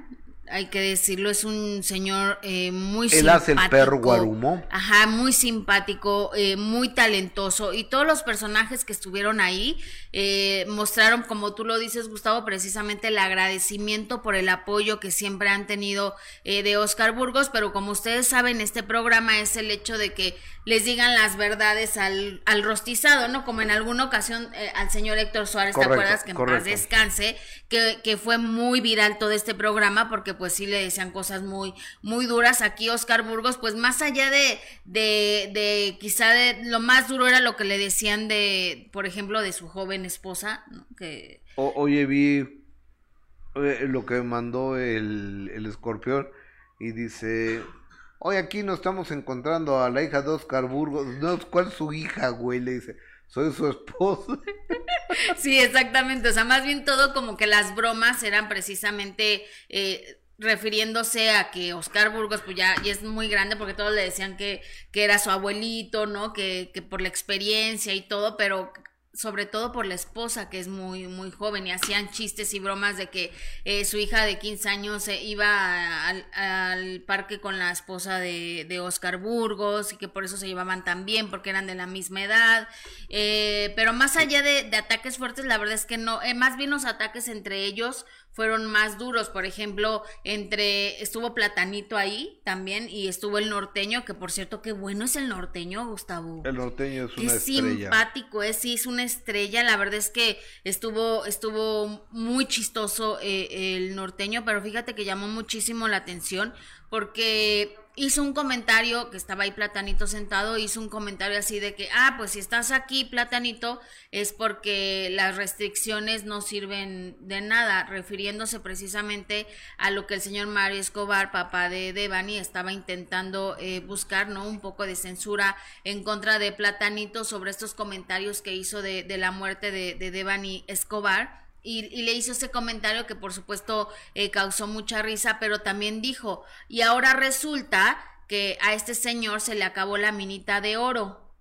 hay que decirlo, es un señor eh, muy Él hace el simpático. perro Guarumo. Ajá, muy simpático, eh, muy talentoso y todos los personajes que estuvieron ahí eh, mostraron, como tú lo dices, Gustavo, precisamente el agradecimiento por el apoyo que siempre han tenido eh, de Oscar Burgos, pero como ustedes saben, este programa es el hecho de que les digan las verdades al, al rostizado, ¿no? Como en alguna ocasión eh, al señor Héctor Suárez, Correcto, ¿te acuerdas? Que en paz correcto. descanse, que, que fue muy viral todo este programa porque pues sí le decían cosas muy, muy duras. Aquí Oscar Burgos, pues más allá de, de, de quizá de lo más duro era lo que le decían de, por ejemplo, de su joven esposa, ¿no? Que, O- oye, vi eh, lo que mandó el, el escorpión y dice, hoy aquí nos estamos encontrando a la hija de Oscar Burgos. No, ¿cuál es su hija, güey? Le dice, soy su esposa. <laughs> Sí, exactamente. O sea, más bien todo como que las bromas eran precisamente eh, refiriéndose a que Oscar Burgos pues ya, ya, es muy grande porque todos le decían que, que era su abuelito, ¿no? Que, que por la experiencia y todo, pero sobre todo por la esposa que es muy muy joven y hacían chistes y bromas de que eh, su hija de 15 años se iba al, parque con la esposa de, de, Oscar Burgos y que por eso se llevaban tan bien porque eran de la misma edad eh, pero más allá de, de, ataques fuertes la verdad es que no eh, más bien los ataques entre ellos fueron más duros. Por ejemplo, entre estuvo Platanito ahí también y estuvo el norteño, que por cierto, qué bueno es el norteño, Gustavo. El norteño es una qué simpático es, sí, es una estrella. La verdad es que estuvo, estuvo muy chistoso eh, el norteño, pero fíjate que llamó muchísimo la atención porque hizo un comentario, que estaba ahí Platanito sentado, hizo un comentario así de que, ah, pues si estás aquí, Platanito, es porque las restricciones no sirven de nada, refiriéndose precisamente a lo que el señor Mario Escobar, papá de Devani, estaba intentando eh, buscar, ¿no? Un poco de censura en contra de Platanito sobre estos comentarios que hizo de, de la muerte de, de Devani Escobar y, le hizo ese comentario que por supuesto eh, causó mucha risa, pero también dijo, y ahora resulta que a este señor se le acabó la minita de oro,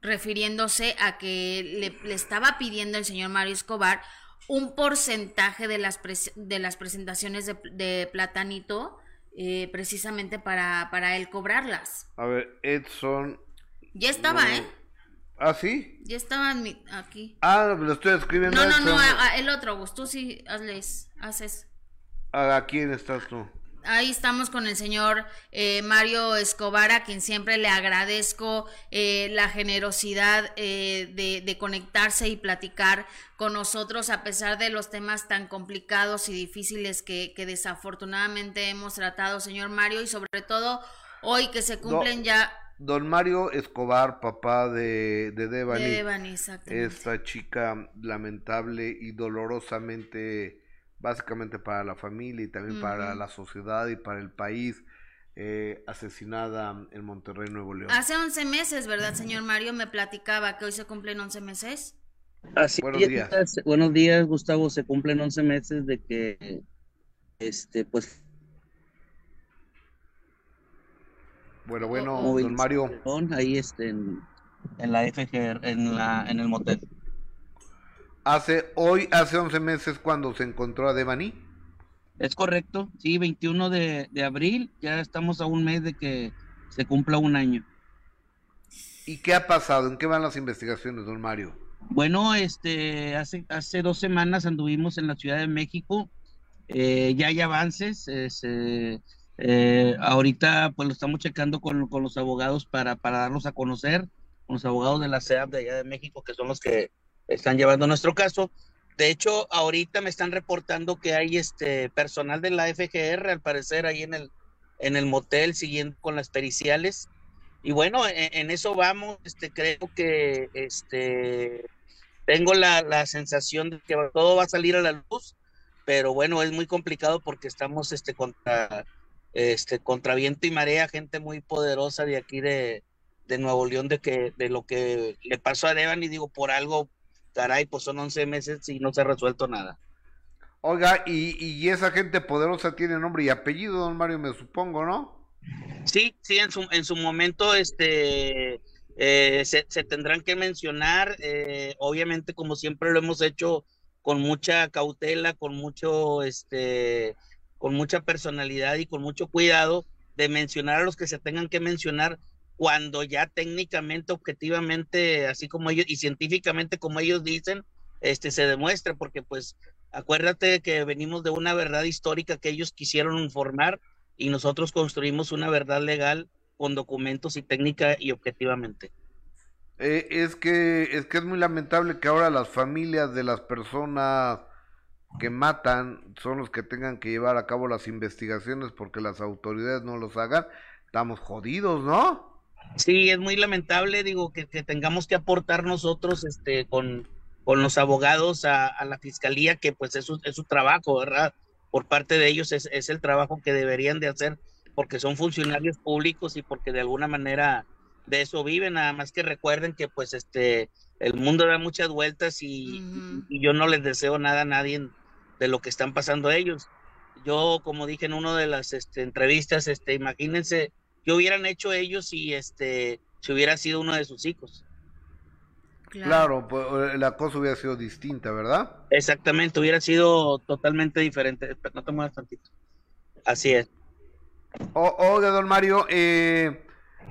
refiriéndose a que le, estaba pidiendo el señor Mario Escobar un porcentaje de las, de las presentaciones de, Platanito eh, precisamente para, para él cobrarlas. A ver, Edson... Ya estaba, ¿eh? ¿Ah, sí? Ya estaban aquí. Ah, lo estoy escribiendo. No, no, no, el otro, tú sí hazles, haces. ¿A quién estás tú? Ahí estamos con el señor eh, Mario Escobar, a quien siempre le agradezco eh, la generosidad eh, de, de, conectarse y platicar con nosotros a pesar de los temas tan complicados y difíciles que, que desafortunadamente hemos tratado, señor Mario, y sobre todo hoy que se cumplen ya Don Mario Escobar, papá de, de Devani, de Devani esta chica lamentable y dolorosamente, básicamente para la familia y también para la sociedad y para el país, eh, asesinada en Monterrey, Nuevo León. Hace 11 meses, ¿verdad, señor Mario? Me platicaba que hoy se cumplen 11 meses. Así Buenos días. Buenos días, Gustavo. Se cumplen 11 meses de que, este, pues, Bueno, bueno, don Mario. Ahí este, en, la FGR, en, la, en el motel. Hace, hoy, hace 11 meses cuando se encontró a Devani. Es correcto, sí, 21 de, de abril, ya estamos a un mes de que se cumpla un año. ¿Y qué ha pasado? ¿En qué van las investigaciones, don Mario? Bueno, este, hace, hace dos semanas anduvimos en la Ciudad de México, eh, ya hay avances, se, eh, ahorita pues lo estamos checando con, con los abogados para, para, darlos a conocer, con los abogados de la CEAP de allá de México, que son los que están llevando nuestro caso. De hecho, ahorita me están reportando que hay este personal de la FGR, al parecer, ahí en el, en el motel, siguiendo con las periciales. Y bueno, en, en eso vamos, este, creo que este, tengo la, la sensación de que todo va a salir a la luz, pero bueno, es muy complicado porque estamos este, contra este, contra viento y marea, gente muy poderosa de aquí de, de Nuevo León, de, que, de lo que le pasó a Devan y digo, por algo, caray, pues son 11 meses y no se ha resuelto nada. Oiga, y, y esa gente poderosa tiene nombre y apellido, don Mario, me supongo, ¿no? Sí, sí, en su, en su momento, este, eh, se, se, tendrán que mencionar, eh, obviamente, como siempre lo hemos hecho, con mucha cautela, con mucho, este, con mucha personalidad y con mucho cuidado de mencionar a los que se tengan que mencionar cuando ya técnicamente, objetivamente, así como ellos y científicamente como ellos dicen, este se demuestre, porque pues acuérdate que venimos de una verdad histórica que ellos quisieron informar y nosotros construimos una verdad legal con documentos y técnica y objetivamente. Eh, es que es que es muy lamentable que ahora las familias de las personas que matan son los que tengan que llevar a cabo las investigaciones porque las autoridades no los hagan, estamos jodidos, ¿no? Sí, es muy lamentable, digo, que, tengamos que aportar nosotros este, con, con los abogados a, la fiscalía, que pues es su, es su trabajo, ¿verdad? Por parte de ellos es, es el trabajo que deberían de hacer porque son funcionarios públicos y porque de alguna manera de eso viven, nada más que recuerden que pues este el mundo da muchas vueltas y, y yo no les deseo nada a nadie de lo que están pasando ellos. yo, como dije en una de las este, entrevistas, este, imagínense qué hubieran hecho ellos si, este, si hubiera sido uno de sus hijos. Claro, pues, la cosa hubiera sido distinta, ¿verdad? Exactamente, hubiera sido totalmente diferente. No te muevas tantito. Así es. oiga, don Mario, eh,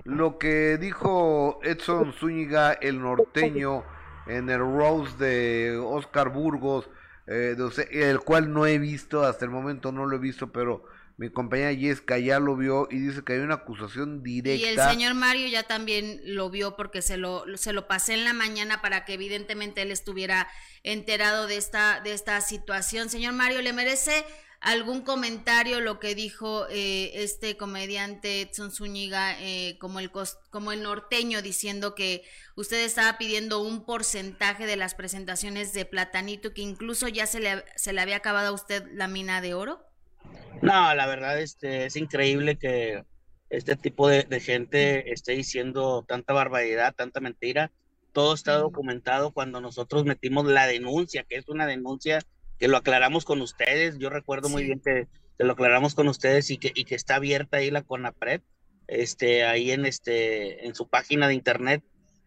lo que dijo Edson Zúñiga, el norteño, en el Rose de Oscar Burgos, eh, el cual no he visto, hasta el momento no lo he visto, pero mi compañera Jessica ya lo vio y dice que hay una acusación directa. Y el señor Mario ya también lo vio porque se lo, se lo pasé en la mañana para que evidentemente él estuviera enterado de esta, de esta situación. Señor Mario, ¿le merece algún comentario lo que dijo eh, este comediante Edson Zúñiga eh, como, el como el norteño diciendo que usted estaba pidiendo un porcentaje de las presentaciones de Platanito que incluso ya se le, se le había acabado a usted la mina de oro? No, la verdad este, es increíble que este tipo de, de gente esté diciendo tanta barbaridad, tanta mentira. Todo está documentado cuando nosotros metimos la denuncia, que es una denuncia que lo aclaramos con ustedes. Yo recuerdo muy bien que, lo aclaramos con ustedes y que, y que está abierta ahí la CONAPRED, este, ahí en, este, en su página de internet.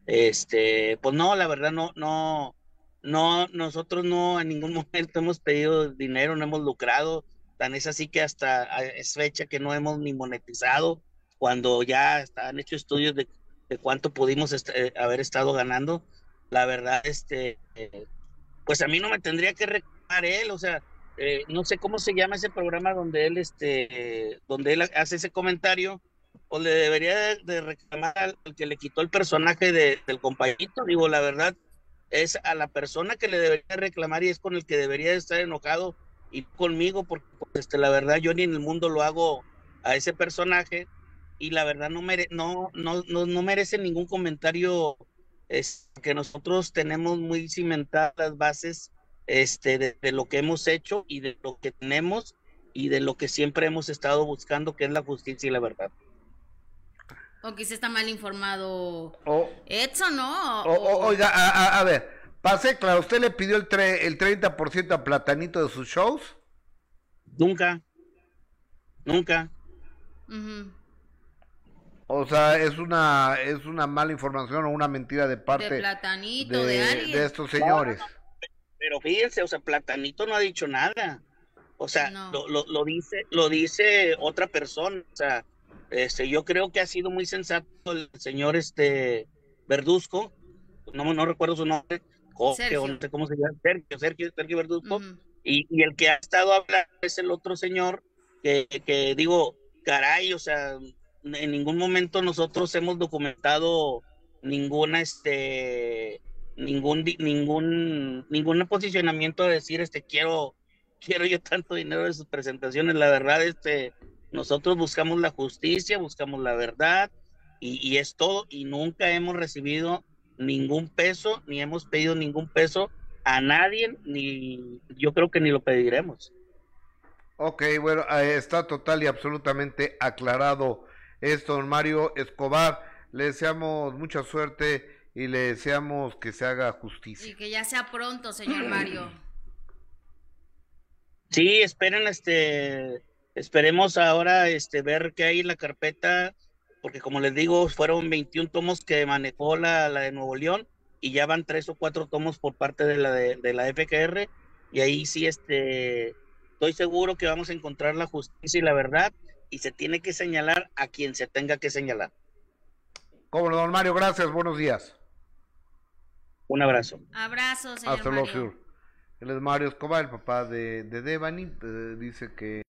Este, pues no, la verdad no, no, no, nosotros no en ningún <laughs> momento hemos pedido dinero, no hemos lucrado. Tan es así que hasta es fecha que no hemos ni monetizado cuando ya están hechos estudios de, de cuánto pudimos eh, haber estado ganando. La verdad, este, pues a mí no me tendría que él, o sea, eh, no sé cómo se llama ese programa donde él, este, donde hace ese comentario, o le debería de, reclamar al, que le quitó el personaje de, del compañito, digo, la verdad, es a la persona que le debería reclamar y es con el que debería estar enojado y conmigo, porque pues, este, la verdad yo ni en el mundo lo hago a ese personaje y la verdad no, mere no, no, no, no merece ningún comentario es que nosotros tenemos muy cimentadas bases este, de, lo que hemos hecho y de lo que tenemos y de lo que siempre hemos estado buscando, que es la justicia y la verdad. O quizá está mal informado o, Edson, ¿no? oiga, a, ver, pase claro, ¿usted le pidió el, tre el 30% a Platanito de sus shows? Nunca, nunca. O sea, es una es una mala información o una mentira de parte de Platanito, de, de estos señores. Pero fíjense, o sea, Platanito no ha dicho nada. O sea, lo, lo, dice, lo dice otra persona. O sea, este, yo creo que ha sido muy sensato el señor este Verduzco, no, no recuerdo su nombre, Sergio. no sé cómo se llama, Sergio, Sergio, Sergio Verduzco, y, y, el que ha estado hablando es el otro señor que, que digo, caray, o sea, en ningún momento nosotros hemos documentado ninguna este ningún ningún ningún posicionamiento de decir este quiero quiero yo tanto dinero de sus presentaciones la verdad este nosotros buscamos la justicia buscamos la verdad y, y es todo y nunca hemos recibido ningún peso ni hemos pedido ningún peso a nadie ni yo creo que ni lo pediremos Ok, bueno, está total y absolutamente aclarado esto, don Mario Escobar. Le deseamos mucha suerte y le deseamos que se haga justicia. Y que ya sea pronto, señor Mario. Sí, esperen, este, esperemos ahora, este, ver qué hay en la carpeta, porque como les digo, fueron 21 tomos que manejó la, la de Nuevo León y ya van tres o cuatro tomos por parte de la de, de la FGR y ahí sí, este, estoy seguro que vamos a encontrar la justicia y la verdad y se tiene que señalar a quien se tenga que señalar. Como don Mario, gracias, buenos días. Un abrazo. Abrazo, señor Hasta Mario. Él es Mario Escobar, el papá de, de Devani. Eh, dice que.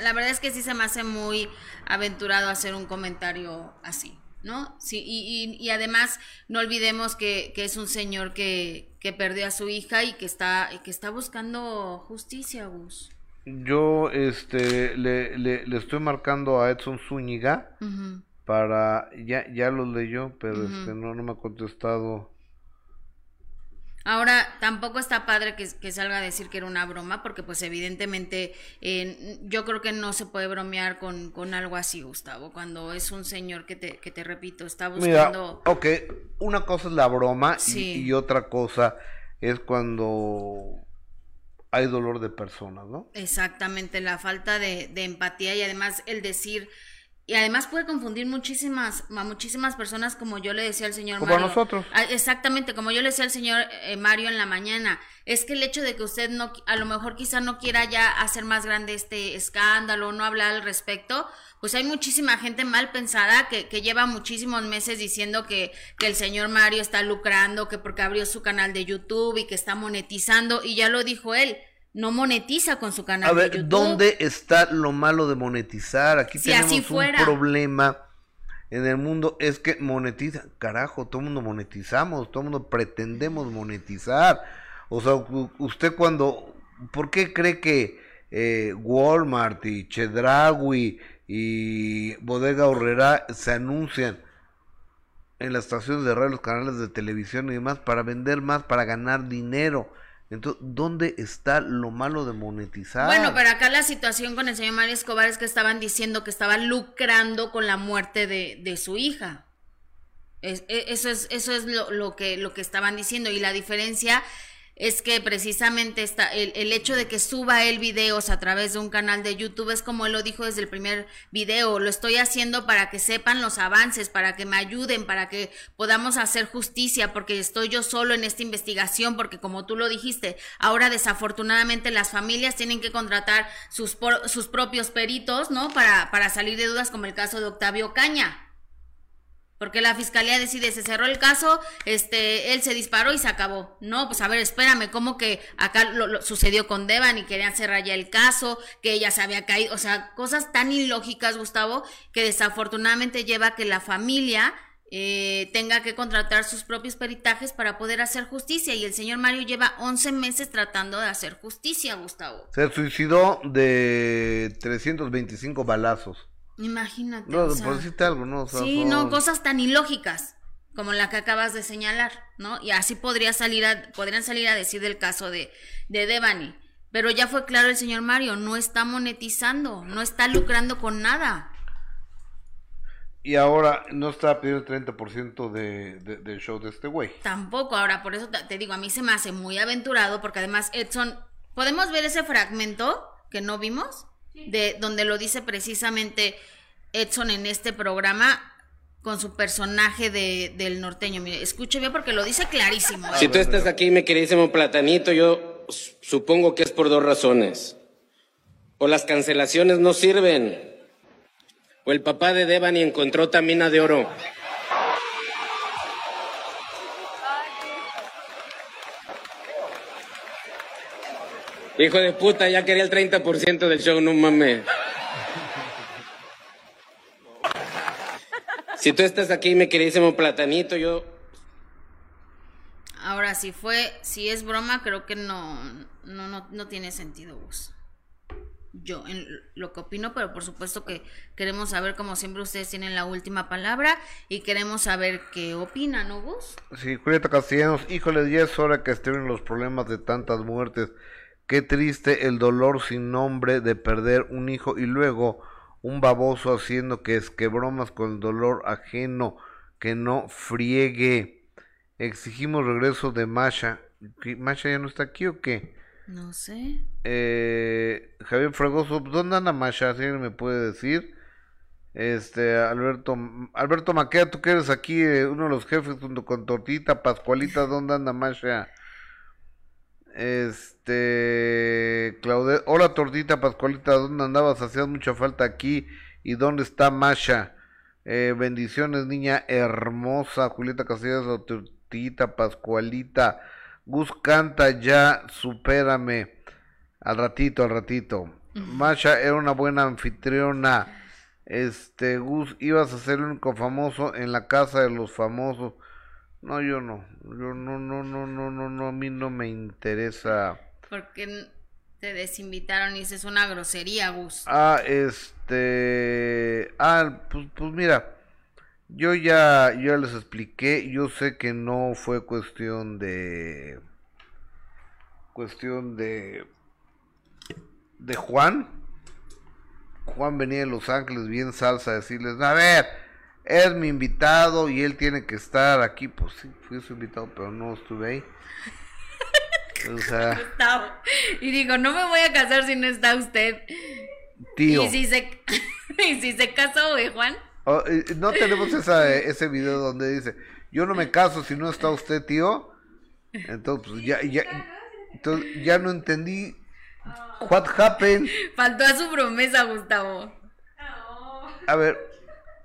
La verdad es que sí se me hace muy aventurado hacer un comentario así, ¿no? Sí, y, y, además no olvidemos que, que es un señor que, que, perdió a su hija y que está, que está buscando justicia, Gus. Yo este, le, le, estoy marcando a Edson Zúñiga para. Ya, ya lo leyó, pero este, no, no me ha contestado Ahora, tampoco está padre que, salga a decir que era una broma, porque pues evidentemente yo creo que no se puede bromear con, con, algo así, Gustavo, cuando es un señor que te, que te repito, está buscando... Mira, ok, una cosa es la broma y, otra cosa es cuando hay dolor de personas, ¿no? Exactamente, la falta de, de empatía y además el decir y además puede confundir muchísimas, a muchísimas personas, como yo le decía al señor como Mario. nosotros. Ah, Exactamente, como yo le decía al señor eh, Mario en la mañana. Es que el hecho de que usted no, a lo mejor quizá no quiera ya hacer más grande este escándalo, no hablar al respecto, pues hay muchísima gente mal pensada que, que lleva muchísimos meses diciendo que, que el señor Mario está lucrando, que porque abrió su canal de YouTube y que está monetizando, y ya lo dijo él no monetiza con su canal A ver, de YouTube. ¿dónde está lo malo de monetizar? Aquí Si tenemos así un problema en el mundo, es que monetiza, carajo, todo el mundo monetizamos, todo el mundo pretendemos monetizar. O sea, usted cuando, ¿por qué cree que eh, Walmart y Chedraui y Bodega Horrera se anuncian en las estaciones de radio, los canales de televisión y demás para vender más, para ganar dinero? Entonces, ¿dónde está lo malo de monetizar? Bueno, pero acá la situación con el señor Mario Escobar es que estaban diciendo que estaba lucrando con la muerte de, su hija. Es- e- eso es, eso es lo, lo que, lo que estaban diciendo. Y la diferencia es que precisamente está, el, el hecho de que suba él videos a través de un canal de YouTube es como él lo dijo desde el primer video, lo estoy haciendo para que sepan los avances, para que me ayuden, para que podamos hacer justicia, porque estoy yo solo en esta investigación, porque como tú lo dijiste, ahora desafortunadamente las familias tienen que contratar sus, por- sus propios peritos, ¿no? Para, para salir de dudas, como el caso de Octavio Caña. Porque la fiscalía decide, se cerró el caso, este, él se disparó y se acabó. No, pues a ver, espérame, ¿cómo que acá lo, sucedió con Devan y querían cerrar ya el caso, que ella se había caído? O sea, cosas tan ilógicas, Gustavo, que desafortunadamente lleva a que la familia eh, tenga que contratar sus propios peritajes para poder hacer justicia. Y el señor Mario lleva 11 meses tratando de hacer justicia, Gustavo. Se suicidó de 325 balazos. Imagínate. No, o sea. por decirte algo, ¿no? O sea, Sí, son- no, cosas tan ilógicas como la que acabas de señalar, ¿no? Y así podría salir a, podrían salir a decir del caso de, de Devani. Pero ya fue claro el señor Mario, no está monetizando, no está lucrando con nada. Y ahora no está pidiendo el 30% de, de- del show de este güey. Tampoco, ahora por eso te, te digo, a mí se me hace muy aventurado, porque además Edson, ¿podemos ver ese fragmento que no vimos? De donde lo dice precisamente Edson en este programa con su personaje de, del norteño. Mire, escuche bien porque lo dice clarísimo. Si tú estás aquí, mi queridísimo Platanito, yo supongo que es por dos razones. O las cancelaciones no sirven, o el papá de Devani encontró otra mina de oro. Hijo de puta, ya quería el 30% del show, no mames. Si tú estás aquí, mi queridísimo Platanito, yo Ahora, si fue, si es broma, creo que no, no, no, no tiene sentido, Gus. Yo, en lo que opino, pero por supuesto que queremos saber, como siempre, ustedes tienen la última palabra y queremos saber qué opinan, ¿no, Gus? Sí, Julieta Castellanos, híjole, ya es hora que estén los problemas de tantas muertes. Qué triste el dolor sin nombre de perder un hijo y luego un baboso haciendo que es que bromas con el dolor ajeno, que no friegue. Exigimos regreso de Masha. ¿Qué, ¿Masha ya no está aquí o qué? No sé. Eh, Javier Fregoso, ¿dónde anda Masha? Si alguien me puede decir. Este, Alberto, Alberto Maqueda, tú que eres aquí eh, uno de los jefes junto con Tortita, Pascualita, <laughs> ¿dónde anda Masha? Este, Claudia, hola Tortita, Pascualita, ¿dónde andabas? Hacías mucha falta aquí. ¿Y dónde está Masha? Eh, bendiciones, niña hermosa, Julieta Castellanos, Tortita, Pascualita. Gus canta ya, supérame. Al ratito, al ratito. Masha era una buena anfitriona. Este, Gus, ibas a ser el único famoso en la casa de los famosos. No, yo no. Yo no, no, no, no, no, no. A mí no me interesa. Porque te desinvitaron y dices una grosería, Gus. Ah, este. Ah, pues, pues mira. Yo ya, yo ya les expliqué. Yo sé que no fue cuestión de. Cuestión de. De Juan. Juan venía de Los Ángeles bien salsa a decirles: A ver, es mi invitado y él tiene que estar aquí. Pues sí, fui su invitado, pero no estuve ahí. <laughs> O sea, Gustavo. Y digo, no me voy a casar si no está usted. tío. Y si se, <laughs> y si se casó, güey, Juan. Oh, eh, no tenemos esa, ese video donde dice, yo no me caso si no está usted, tío. Entonces, pues ya, ya, entonces, ya no entendí. What happened? Faltó a su promesa, Gustavo. A ver,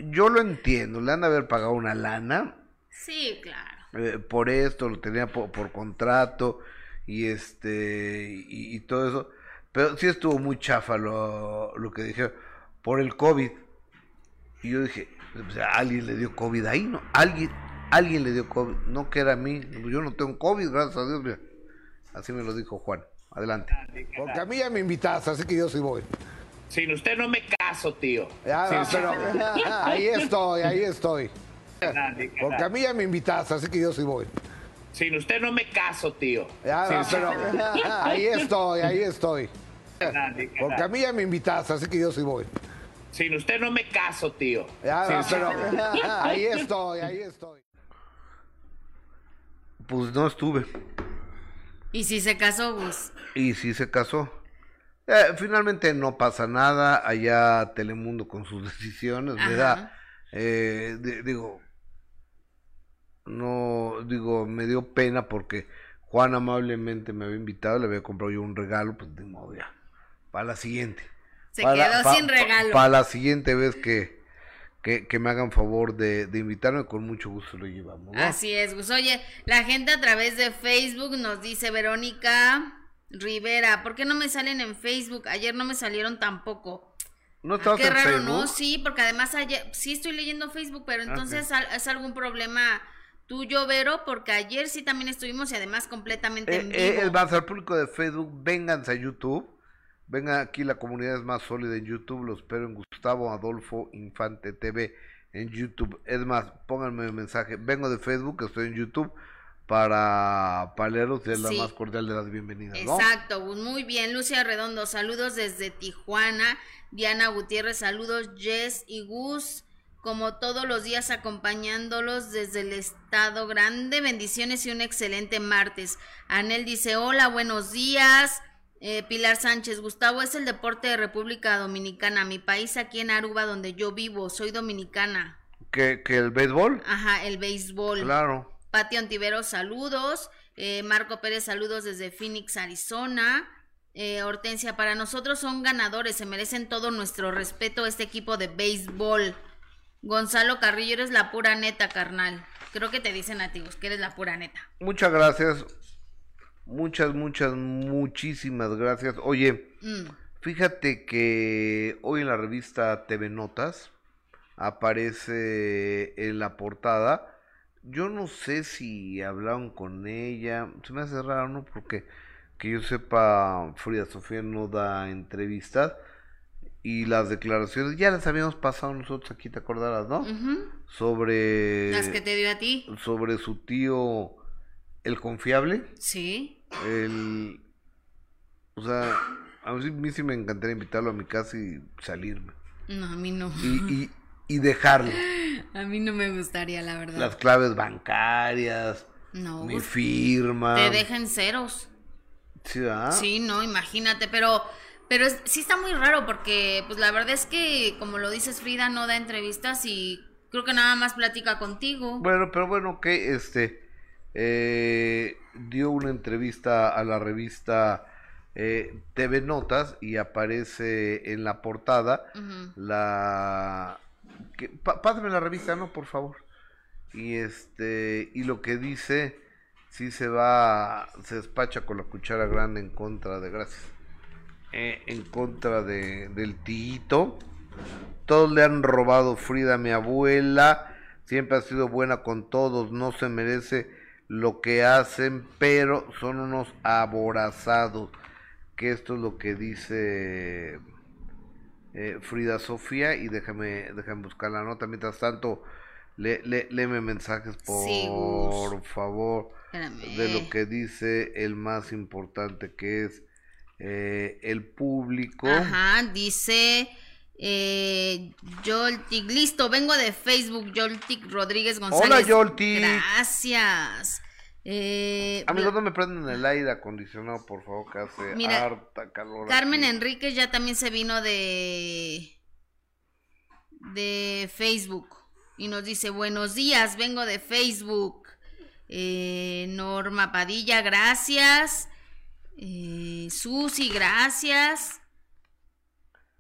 yo lo entiendo, le han de haber pagado una lana Sí, claro. eh, por esto, lo tenía por, por contrato y este y, y todo eso, pero sí estuvo muy chafa lo, lo que dije por el COVID. Y yo dije, o sea, alguien le dio COVID ahí, ¿no? Alguien, alguien le dio COVID, no que era a mí, yo no tengo COVID, gracias a Dios, mira. Así me lo dijo Juan. Adelante. Porque a mí ya me invitaste, así que yo sí voy. Sin usted no me caso, tío. Ya, Sin- pero <laughs> ahí estoy, ahí estoy. Porque a mí ya me invitaste, así que yo sí voy. Sin usted no me caso, tío. Ya, Sin- pero <laughs> ahí estoy, ahí estoy. Porque a mí ya me invitaste, así que yo sí voy. Sin usted no me caso, tío. Ya, Sin- pero <laughs> ahí estoy, ahí estoy. Pues no estuve. Y si se casó, Gus. Y sí se casó. Eh, finalmente no pasa nada. Allá Telemundo con sus <laughs> decisiones, Ajá. ¿verdad? Eh, di- digo, no, digo, me dio pena porque Juan amablemente me había invitado, le había comprado yo un regalo, pues de modo ya. Para la siguiente. Se Para- quedó pa- sin regalo. Para la siguiente vez que, que, que me hagan favor de, de invitarme, con mucho gusto lo llevamos, ¿no? Así es, Gus. Oye, la gente a través de Facebook nos dice Verónica Rivera, ¿por qué no me salen en Facebook? Ayer no me salieron tampoco. ¿No Ah, estabas qué en raro, Facebook? ¿no? Sí, porque además ayer, sí estoy leyendo Facebook, pero entonces al- es algún problema tuyo, Vero, porque ayer sí también estuvimos y además completamente en Eh, vivo. eh, al público de Facebook, vénganse a YouTube. Vengan aquí, la comunidad es más sólida en YouTube. Los espero en Gustavo Adolfo Infante TV en YouTube. Es más, pónganme un mensaje. Vengo de Facebook, estoy en YouTube para, para leerlos y es la más cordial de las bienvenidas, ¿no? Exacto, muy bien. Lucia Redondo, saludos desde Tijuana. Diana Gutiérrez, saludos. Jess y Gus, como todos los días acompañándolos desde el estado grande. Bendiciones y un excelente martes. Anel dice, hola, buenos días. Eh, Pilar Sánchez, Gustavo, es el deporte de República Dominicana, mi país aquí en Aruba, donde yo vivo, soy dominicana. Que, que el béisbol, Ajá, el béisbol. claro. Pati Ontivero, saludos. Eh, Marco Pérez, saludos desde Phoenix, Arizona. Eh, Hortensia, para nosotros son ganadores, se merecen todo nuestro respeto este equipo de béisbol. Gonzalo Carrillo, eres la pura neta, carnal. Creo que te dicen a ti, Gus, que eres la pura neta. Muchas gracias. Muchas, muchas, muchísimas gracias. Oye, Mm. Fíjate que hoy en la revista TV Notas aparece en la portada. Yo no sé si hablaron con ella. Se me hace raro, ¿no? Porque que yo sepa, Frida Sofía no da entrevistas. Y las declaraciones ya las habíamos pasado nosotros aquí, te acordarás, ¿no? Sobre, Las que te dio a ti. sobre su tío, el confiable. Sí. El, o sea, a mí, sí- a mí sí me encantaría invitarlo a mi casa y salirme. No, a mí no. Y, y, y dejarlo. A mí no me gustaría, la verdad. Las claves bancarias, No, mi firma. te dejan ceros. Sí, ¿verdad? Sí, no, imagínate, pero pero es- sí está muy raro porque pues la verdad es que como lo dices Frida no da entrevistas y creo que nada más platica contigo. Bueno, pero bueno, que este eh, dio una entrevista a la revista eh, TV Notas y aparece en la portada la que, pásame la revista, no, por favor. Y este y lo que dice sí se va se despacha con la cuchara grande en contra de gracias. eh, en contra de del tito. Todos le han robado Frida, mi abuela. Siempre ha sido buena con todos, no se merece lo que hacen, pero son unos aborazados. Que esto es lo que dice eh, Frida Sofía. Y déjame, déjame buscar la nota. Mientras tanto, le, le- léeme mensajes, por Sí, favor, Espérame. de lo que dice el más importante, que es eh, el público. Ajá, dice eh, Yoltic, listo, vengo de Facebook, Yoltic Rodríguez González. Yoltic. Gracias. Eh, Amigos, no me prenden el aire acondicionado, por favor, que hace Mira, harta calor. Carmen aquí. Enríquez ya también se vino de de Facebook y nos dice buenos días, vengo de Facebook. Eh, Norma Padilla, gracias. Eh, Susi, gracias.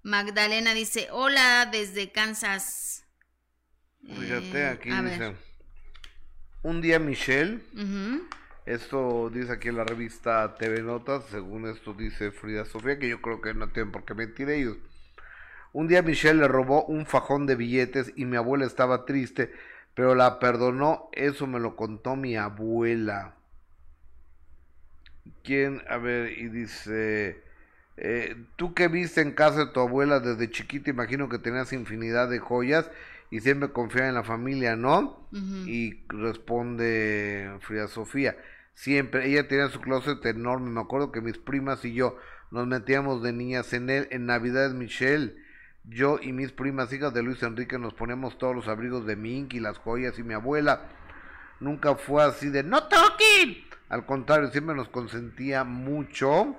Magdalena dice hola desde Kansas. Fíjate, Eh, aquí a dice. Un día Michelle, esto dice aquí en la revista TV Notas, según esto dice Frida Sofía, que yo creo que no tienen por qué mentir ellos. Un día Michelle le robó un fajón de billetes y mi abuela estaba triste, pero la perdonó, eso me lo contó mi abuela. ¿Quién? A ver, y dice, eh, tú que viste en casa de tu abuela desde chiquita, imagino que tenías infinidad de joyas y siempre confiaba en la familia, ¿no? Y responde Frida Sofía, siempre, ella tenía su closet enorme, me acuerdo que mis primas y yo nos metíamos de niñas en él, en Navidad Michelle, yo y mis primas hijas de Luis Enrique nos poníamos todos los abrigos de mink y las joyas. Y mi abuela nunca fue así de no toquen, al contrario, siempre nos consentía mucho,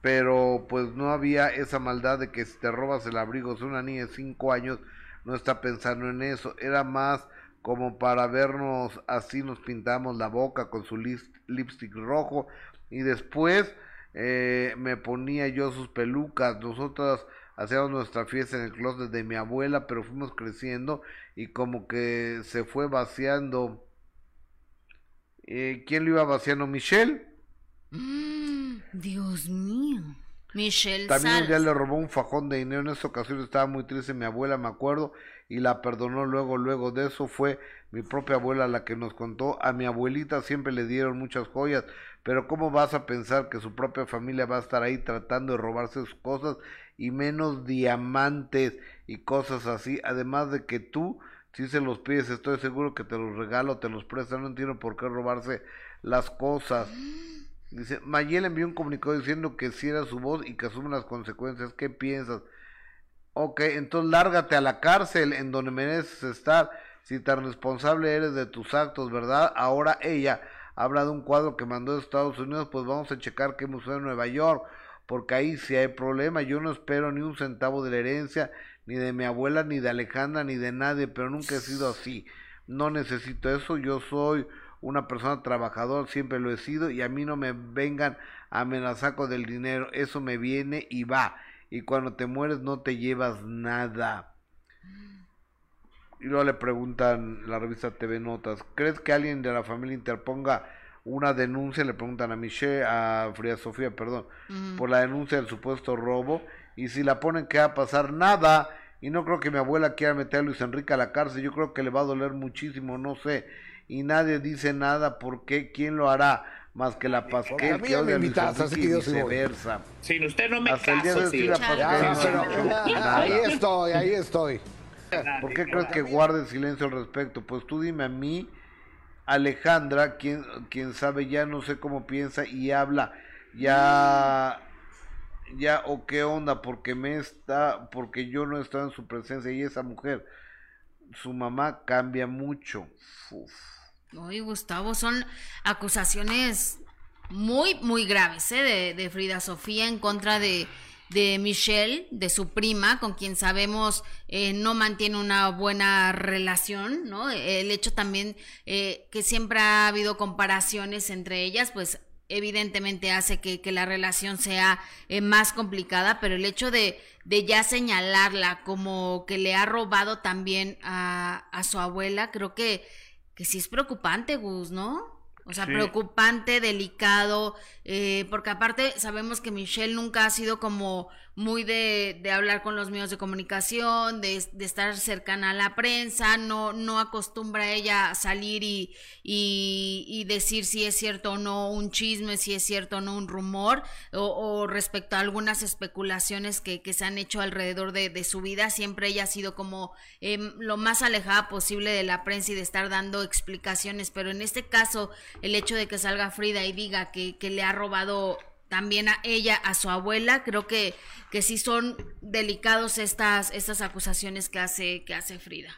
pero pues no había esa maldad de que si te robas el abrigo, si una niña de 5 años no está pensando en eso, era más como para vernos así nos pintamos la boca con su lipstick rojo y después eh, me ponía yo sus pelucas, nosotras hacíamos nuestra fiesta en el closet de mi abuela, pero fuimos creciendo y como que se fue vaciando. Eh, ¿Quién lo iba vaciando? Michelle. Mm, Dios mío. Michelle También un día Salas. le robó un fajón de dinero. En esa ocasión estaba muy triste mi abuela, me acuerdo, y la perdonó luego. Luego de eso fue mi propia abuela la que nos contó. A mi abuelita siempre le dieron muchas joyas, pero ¿cómo vas a pensar que su propia familia va a estar ahí tratando de robarse sus cosas y menos diamantes y cosas así? Además de que tú, si se los pides, estoy seguro que te los regalo, te los prestan. No entiendo por qué robarse las cosas. Dice, Mayel envió un comunicado diciendo que si era su voz y que asume las consecuencias. ¿Qué piensas? Ok, entonces lárgate a la cárcel en donde mereces estar. Si tan responsable eres de tus actos, ¿verdad? Ahora ella habla de un cuadro que mandó de Estados Unidos, pues vamos a checar qué museo en Nueva York, porque ahí sí hay problema. Yo no espero ni un centavo de la herencia, ni de mi abuela, ni de Alejandra, ni de nadie, pero nunca he sido así. No necesito eso, yo soy una persona trabajadora, siempre lo he sido, y a mí no me vengan a amenazar con el dinero, eso me viene y va, y cuando te mueres no te llevas nada. Y luego le preguntan la revista TV Notas, ¿crees que alguien de la familia interponga una denuncia? Le preguntan a Michelle, a Frida Sofía, perdón, por la denuncia del supuesto robo, y si la ponen, ¿qué va a pasar? Nada. Y no creo que mi abuela quiera meter a Luis Enrique a la cárcel, yo creo que le va a doler muchísimo, no sé. Y nadie dice nada, ¿por qué? ¿Quién lo hará? Más que la Pasquel, que odia me a Luis invitaste, así que yo viceversa. Sin usted no me Hasta el día de caso, Pasquel Ya, pero- ahí estoy, ahí estoy. ¿Por qué crees que guarde silencio al respecto? Pues tú dime a mí, Alejandra, quien, quien sabe ya no sé cómo piensa y habla, ya, ya o qué onda, porque me está, porque yo no estaba en su presencia y esa mujer, su mamá cambia mucho. Uf. Oye, Gustavo, son acusaciones muy, muy graves, ¿eh? De, de Frida Sofía en contra de, de Michelle, de su prima, con quien sabemos eh, no mantiene una buena relación, ¿no? El hecho también eh, que siempre ha habido comparaciones entre ellas, pues evidentemente hace que, que la relación sea eh, más complicada, pero el hecho de, de ya señalarla como que le ha robado también a, a su abuela, creo que, que sí es preocupante, Gus, ¿no? O sea, Sí. preocupante, delicado, eh, porque aparte sabemos que Michelle nunca ha sido como muy de, de hablar con los medios de comunicación, de, estar cercana a la prensa, no, no acostumbra ella a salir y, y, decir si es cierto o no un chisme, si es cierto o no un rumor, o, respecto a algunas especulaciones que, que se han hecho alrededor de, de su vida, siempre ella ha sido como em, lo más alejada posible de la prensa y de estar dando explicaciones, pero en este caso el hecho de que salga Frida y diga que, que le ha robado también a ella, a su abuela, creo que, que sí son delicados estas, estas acusaciones que hace, que hace Frida.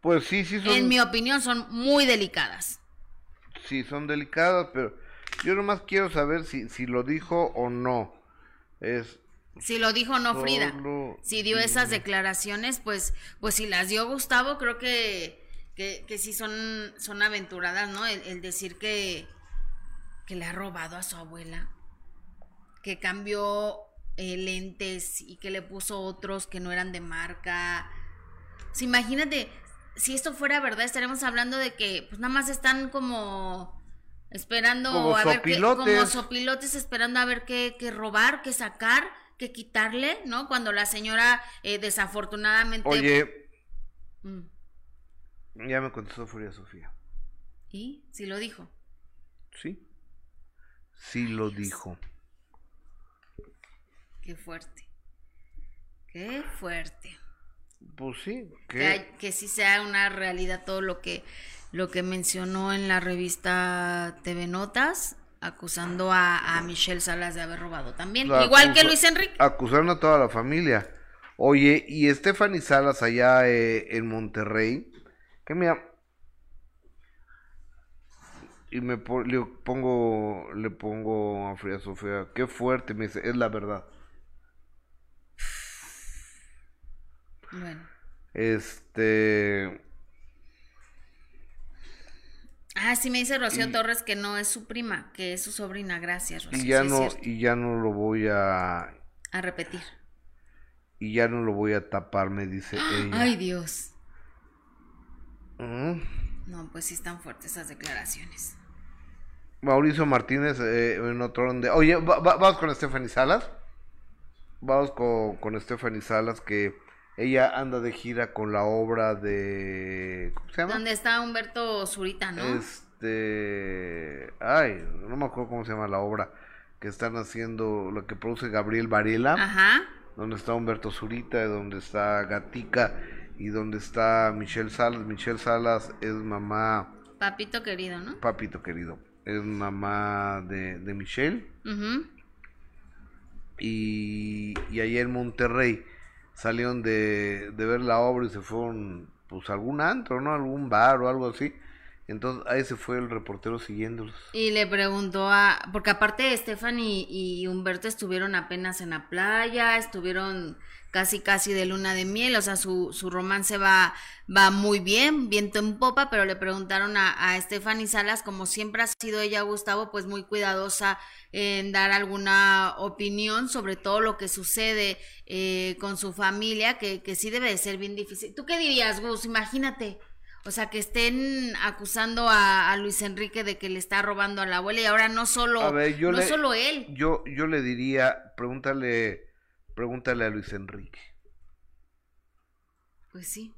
Pues sí, sí son... En mi opinión son muy delicadas. Sí, son delicadas, pero yo nomás quiero saber si, si lo dijo o no. Es Si lo dijo o no Frida. Solo Si dio esas declaraciones, pues, pues si las dio Gustavo, creo que, que, que sí son, son aventuradas, ¿no? El, el decir que, que le ha robado a su abuela, que cambió eh, lentes y que le puso otros que no eran de marca. O sea, imagínate, si esto fuera verdad, estaremos hablando de que pues nada más están como esperando Como a ver qué, sopilotes. como sopilotes esperando a ver qué, qué robar, qué sacar, qué quitarle, ¿no? Cuando la señora eh, desafortunadamente... Oye, Mm, ya me contestó Furia Sofía. ¿Y? Si lo dijo. Sí. Sí lo dijo. Qué fuerte. Qué fuerte. Pues sí. Que, ¿qué? hay- que sí sea una realidad todo lo que lo que mencionó en la revista TV Notas acusando a, a Michelle Salas de haber robado también La igual que Luis Enrique Acusaron a toda la familia. Oye, y Stephanie Salas allá eh, en Monterrey, que mira, y me le pongo, le pongo a Frida Sofía, qué fuerte, me dice, es la verdad. bueno. Este, ah sí me dice Rocío Y- Torres que no es su prima que es su sobrina. Gracias Rocío y ya sí no, y ya no lo voy a, a repetir. y ya no lo voy a tapar, me dice ella. ay Dios Mm. no pues sí están fuertes esas declaraciones Mauricio Martínez eh, en otro donde. Oye, va- va- vamos con Stephanie Salas. Vamos con, con Stephanie Salas que ella anda de gira con la obra de. ¿Cómo se llama? donde está Humberto Zurita no Este. Ay, no me acuerdo cómo se llama la obra. Que están haciendo lo que produce Gabriel Varela. ajá Donde está Humberto Zurita, donde está Gatica y donde está Michelle Salas. Michelle Salas es mamá, papito querido no papito querido, es mamá de, de Michelle. Y, y allá en Monterrey salieron de, de ver la obra y se fueron pues a algún antro, ¿no? Algún bar o algo así. Entonces ahí se fue el reportero siguiéndolos. Y le preguntó a, porque aparte Stephanie y Humberto estuvieron apenas en la playa, estuvieron casi casi de luna de miel, o sea, su, su romance va, va muy bien, viento en popa, pero le preguntaron a, a Stephanie Salas, como siempre ha sido ella, Gustavo, pues muy cuidadosa en dar alguna opinión sobre todo lo que sucede eh, con su familia, que, que sí debe de ser bien difícil. ¿Tú qué dirías, Gus? Imagínate. O sea, que estén acusando a, a Luis Enrique de que le está robando a la abuela y ahora no solo, A ver, yo no le, solo él. Yo, yo le diría, pregúntale, pregúntale a Luis Enrique. Pues sí.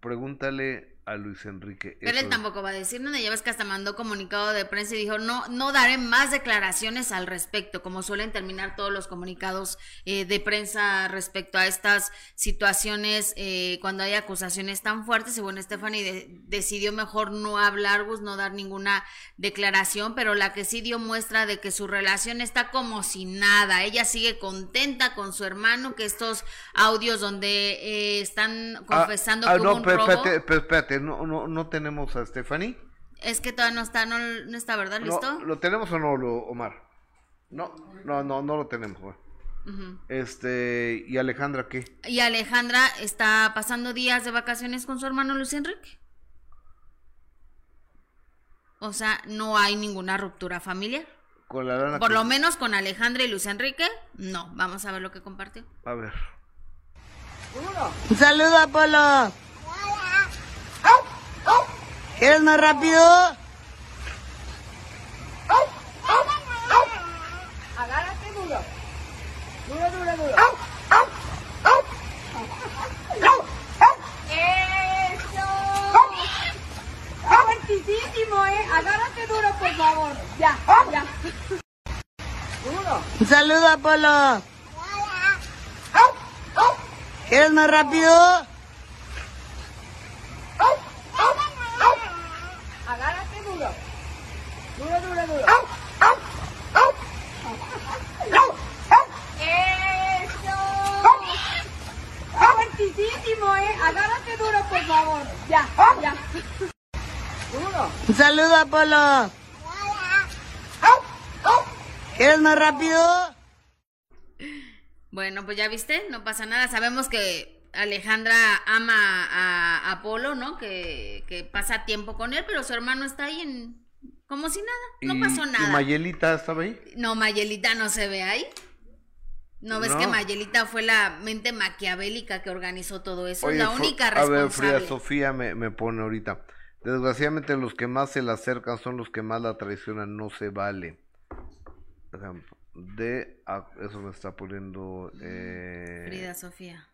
Pregúntale a Luis Enrique. Pero él tampoco va a decir nada. Ya ves que hasta mandó comunicado de prensa y dijo, no, no daré más declaraciones al respecto, como suelen terminar todos los comunicados eh, de prensa respecto a estas situaciones eh, cuando hay acusaciones tan fuertes. Y bueno, Stephanie de- decidió mejor no hablar, Gus, no dar ninguna declaración, pero la que sí dio muestra de que su relación está como si nada. Ella sigue contenta con su hermano, que estos audios donde eh, están Ah, confesando ah, que hubo no, un pero robo. espérate, pero no, no, no tenemos a Stephanie. Es que todavía no está, no, no está, ¿verdad? ¿Listo? No, ¿Lo tenemos o no, lo- Omar? No, no, no, no lo tenemos. Este, ¿y Alejandra qué? Y Alejandra está pasando días de vacaciones con su hermano Luis Enrique. O sea, no hay ninguna ruptura familiar. Con la lana Por que- lo menos con Alejandra y Luis Enrique, no. Vamos a ver lo que compartió. A ver. Un saludo, Apolo. ¿Quieres más rápido? Agárrate duro. Duro, duro, duro. ¡Eso! Fuertísimo, ¿eh? Agárrate duro, por favor. Ya, ya. Duro. Un saludo, Apolo. ¿Quieres más rápido? Agárrate duro. Duro, duro, duro. ¡Eso! Está fuertísimo, ¿eh? Agárrate duro, por favor. Ya, ya. Un saludo, Apolo. ¿Quieres más rápido? Bueno, pues ya viste, no pasa nada. Sabemos que Alejandra ama a, Apolo, ¿no? Que, que, pasa tiempo con él, pero su hermano está ahí en... como si nada, no pasó nada. ¿Y Mayelita estaba ahí? No, Mayelita no se ve ahí. ¿No ves que Mayelita fue la mente maquiavélica que organizó todo eso? la única responsable. A ver, Frida Sofía me, me pone ahorita. Desgraciadamente los que más se la acercan son los que más la traicionan, no se vale. De eso me está poniendo eh, Frida Sofía.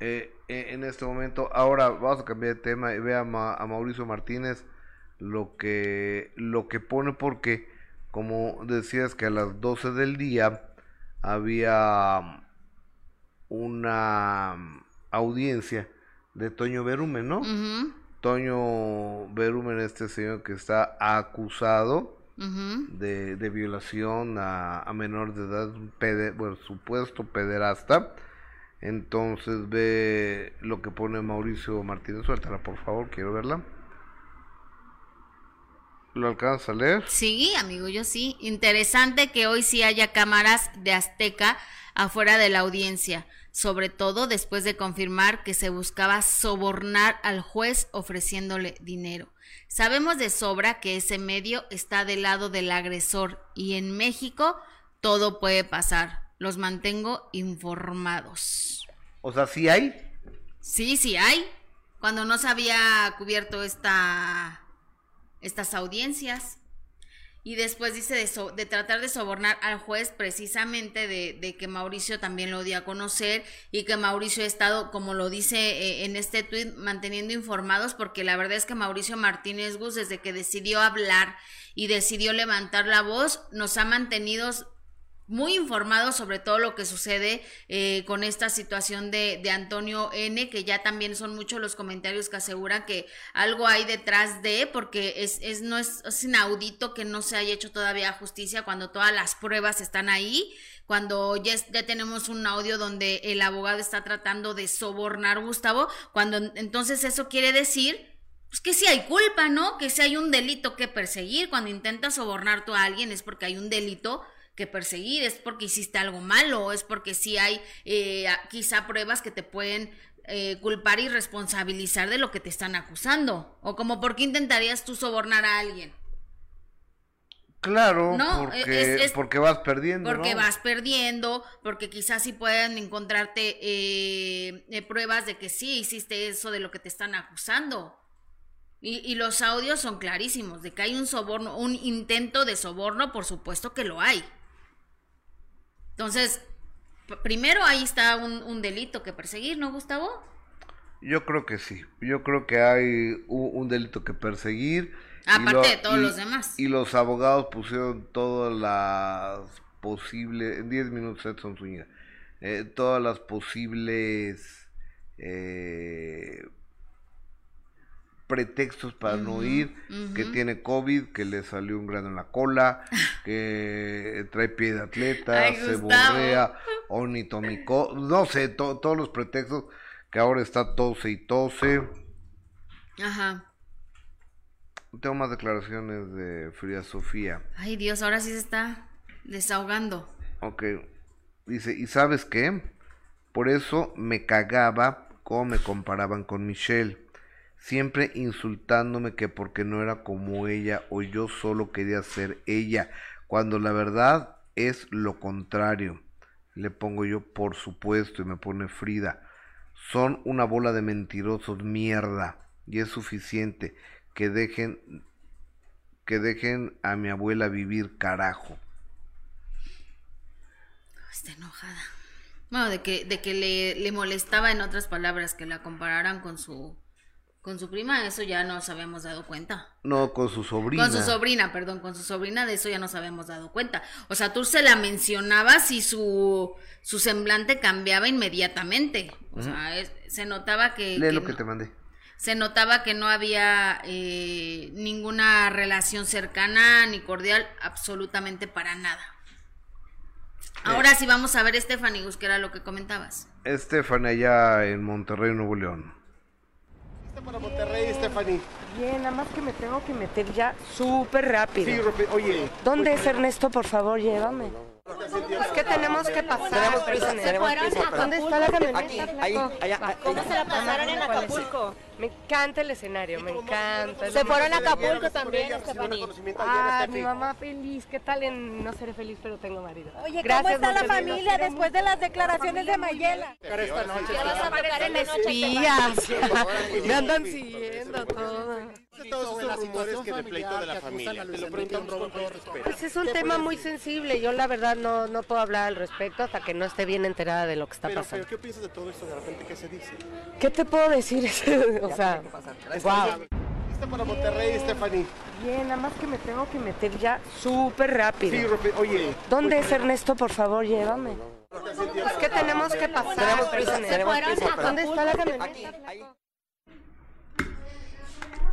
Eh, eh, en este momento, ahora vamos a cambiar de tema y ve a, a, Mauricio Martínez lo que lo que pone porque como decías que a las 12 del día había una audiencia de Toño Berumen, ¿no? Toño Berumen, este señor que está acusado de, de, violación a, a, menor de edad, pede, bueno, supuesto pederasta. Entonces ve lo que pone Mauricio Martínez, suéltala por favor, quiero verla. ¿Lo alcanza a leer? Sí, amigo, yo sí. Interesante que hoy sí haya cámaras de Azteca afuera de la audiencia, sobre todo después de confirmar que se buscaba sobornar al juez ofreciéndole dinero. Sabemos de sobra que ese medio está del lado del agresor y en México todo puede pasar. Los mantengo informados. O sea, ¿sí hay? Sí, sí hay. Cuando no se había cubierto esta, estas audiencias. Y después dice de, de, tratar de sobornar al juez precisamente de, de, que Mauricio también lo dio a conocer y que Mauricio ha estado, como lo dice eh, en este tuit, manteniendo informados porque la verdad es que Mauricio Martínez Gus desde que decidió hablar y decidió levantar la voz, nos ha mantenido muy informados sobre todo lo que sucede eh, con esta situación de, de, Antonio N, que ya también son muchos los comentarios que aseguran que algo hay detrás de, porque es, es, no es, es inaudito que no se haya hecho todavía justicia cuando todas las pruebas están ahí, cuando ya, ya tenemos un audio donde el abogado está tratando de sobornar a Gustavo, cuando entonces eso quiere decir pues que si hay culpa, ¿no? Que si hay un delito que perseguir, cuando intentas sobornar tú a alguien es porque hay un delito que perseguir, es porque hiciste algo malo, es porque sí hay eh, quizá pruebas que te pueden eh, culpar y responsabilizar de lo que te están acusando. O como por qué intentarías tú sobornar a alguien. Claro, porque, porque vas perdiendo. Porque vas perdiendo, porque quizás sí puedan encontrarte eh, pruebas de que sí hiciste eso de lo que te están acusando. Y, y, los audios son clarísimos, de que hay un soborno, un intento de soborno, por supuesto que lo hay. Entonces, primero ahí está un, delito que perseguir, ¿no, Gustavo? Yo creo que sí. Yo creo que hay un, delito que perseguir. Aparte de todos los demás. Y los abogados pusieron todas las posibles. En 10 minutos, Edson Zúñiga. Eh, todas las posibles. Eh, pretextos para no ir, que tiene COVID, que le salió un grano en la cola, <laughs> que trae pie de atleta, se borrea, <laughs> onitomico, no sé, todos los pretextos que ahora está tose y tose. Ajá. Tengo más declaraciones de Frida Sofía. Ay Dios, ahora sí se está desahogando. Ok. Dice, ¿y sabes qué? Por eso me cagaba cómo me comparaban con Michelle siempre insultándome que porque no era como ella o yo solo quería ser ella, cuando la verdad es lo contrario. Le pongo yo por supuesto y me pone Frida. Son una bola de mentirosos mierda y es suficiente que dejen que dejen a mi abuela vivir carajo. Está enojada. Bueno, de que, de que le, le molestaba en otras palabras que la compararan con su con su prima, eso ya nos habíamos dado cuenta. No, con su sobrina. Con su sobrina, perdón, con su sobrina, de eso ya nos habíamos dado cuenta. O sea, tú se la mencionabas y su, su semblante cambiaba inmediatamente. O sea, se notaba que... Lee lo que te mandé. Se notaba que no había eh, ninguna relación cercana ni cordial, absolutamente para nada. Ahora sí vamos a ver, Stephanie, que era lo que comentabas. Stephanie allá en Monterrey, Nuevo León para Monterrey, Stephanie? Bien, nada más que me tengo que meter ya súper rápido. Sí, oye. ¿Dónde es Ernesto? Por favor, llévame. Es que tenemos que pasar. Tenemos prisa, perdón. tenemos prisa. ¿Dónde está la camioneta? Aquí, flaco? ahí, allá. ¿Cómo se la pasaron en Acapulco? Me encanta el escenario, me encanta. Se fueron a Acapulco también, Estefanía. Ah, mi mamá feliz. ¿Qué tal en no seré feliz, pero tengo marido? Oye, ¿cómo está la familia después de las declaraciones de Mayela? esta noche. Ya vas a tocar en la noche, Espías. <laughs> Me andan siguiendo todo. Todos esos rumores que de pleito de la familia. Te lo preguntamos con todo respeto. Pues es un tema muy sensible. Yo la verdad no, no puedo hablar al respecto hasta que no esté bien enterada de lo que está Pero, pasando. pero, ¿qué piensas de todo esto de repente? ¿Qué se dice? ¿Qué te puedo decir? <laughs> o sea, wow. Lista para Monterrey, Stephanie. Bien, nada más que me tengo que meter ya súper rápido. Sí, Rope, oye. ¿Dónde es Ernesto? Por favor, llévame. Es que tenemos que pasar. Tenemos prisa, perdón. tenemos prisa, pero- ¿Dónde está la camioneta?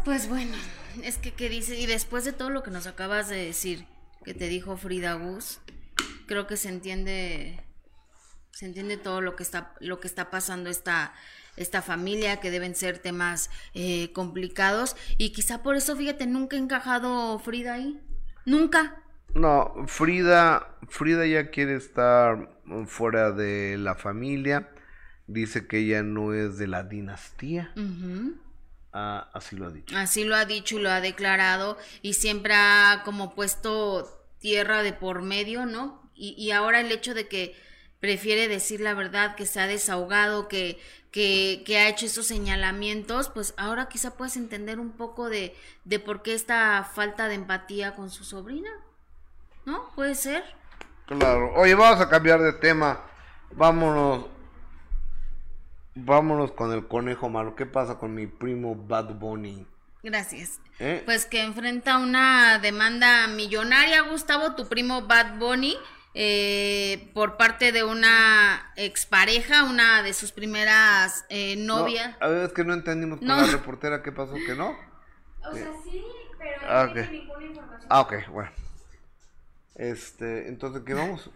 Pues bueno, es que qué dice, y después de todo lo que nos acabas de decir, que te dijo Frida Gus, creo que se entiende, se entiende todo lo que está, lo que está pasando esta, esta familia, que deben ser temas eh, complicados, y quizá por eso, fíjate, nunca ha encajado Frida ahí, nunca. No, Frida, Frida ya quiere estar fuera de la familia. Dice que ella no es de la dinastía. Ah, así lo ha dicho. Así lo ha dicho y lo ha declarado y siempre ha como puesto tierra de por medio, ¿no? Y, y ahora el hecho de que prefiere decir la verdad, que se ha desahogado, que, que, que ha hecho esos señalamientos, pues ahora quizá puedas entender un poco de, de por qué esta falta de empatía con su sobrina, ¿no? Puede ser. Claro. Oye, vamos a cambiar de tema. Vámonos. Vámonos con el conejo malo. ¿Qué pasa con mi primo Bad Bunny? Gracias. ¿Eh? Pues que enfrenta una demanda millonaria, Gustavo, tu primo Bad Bunny, eh, por parte de una expareja, una de sus primeras eh, novias. No, a ver, es que no entendimos con No. la reportera qué pasó, que no. O sea, sí, pero Ah, no tiene ok. ninguna información. Ah, ok, bueno. Este, entonces, ¿qué vamos?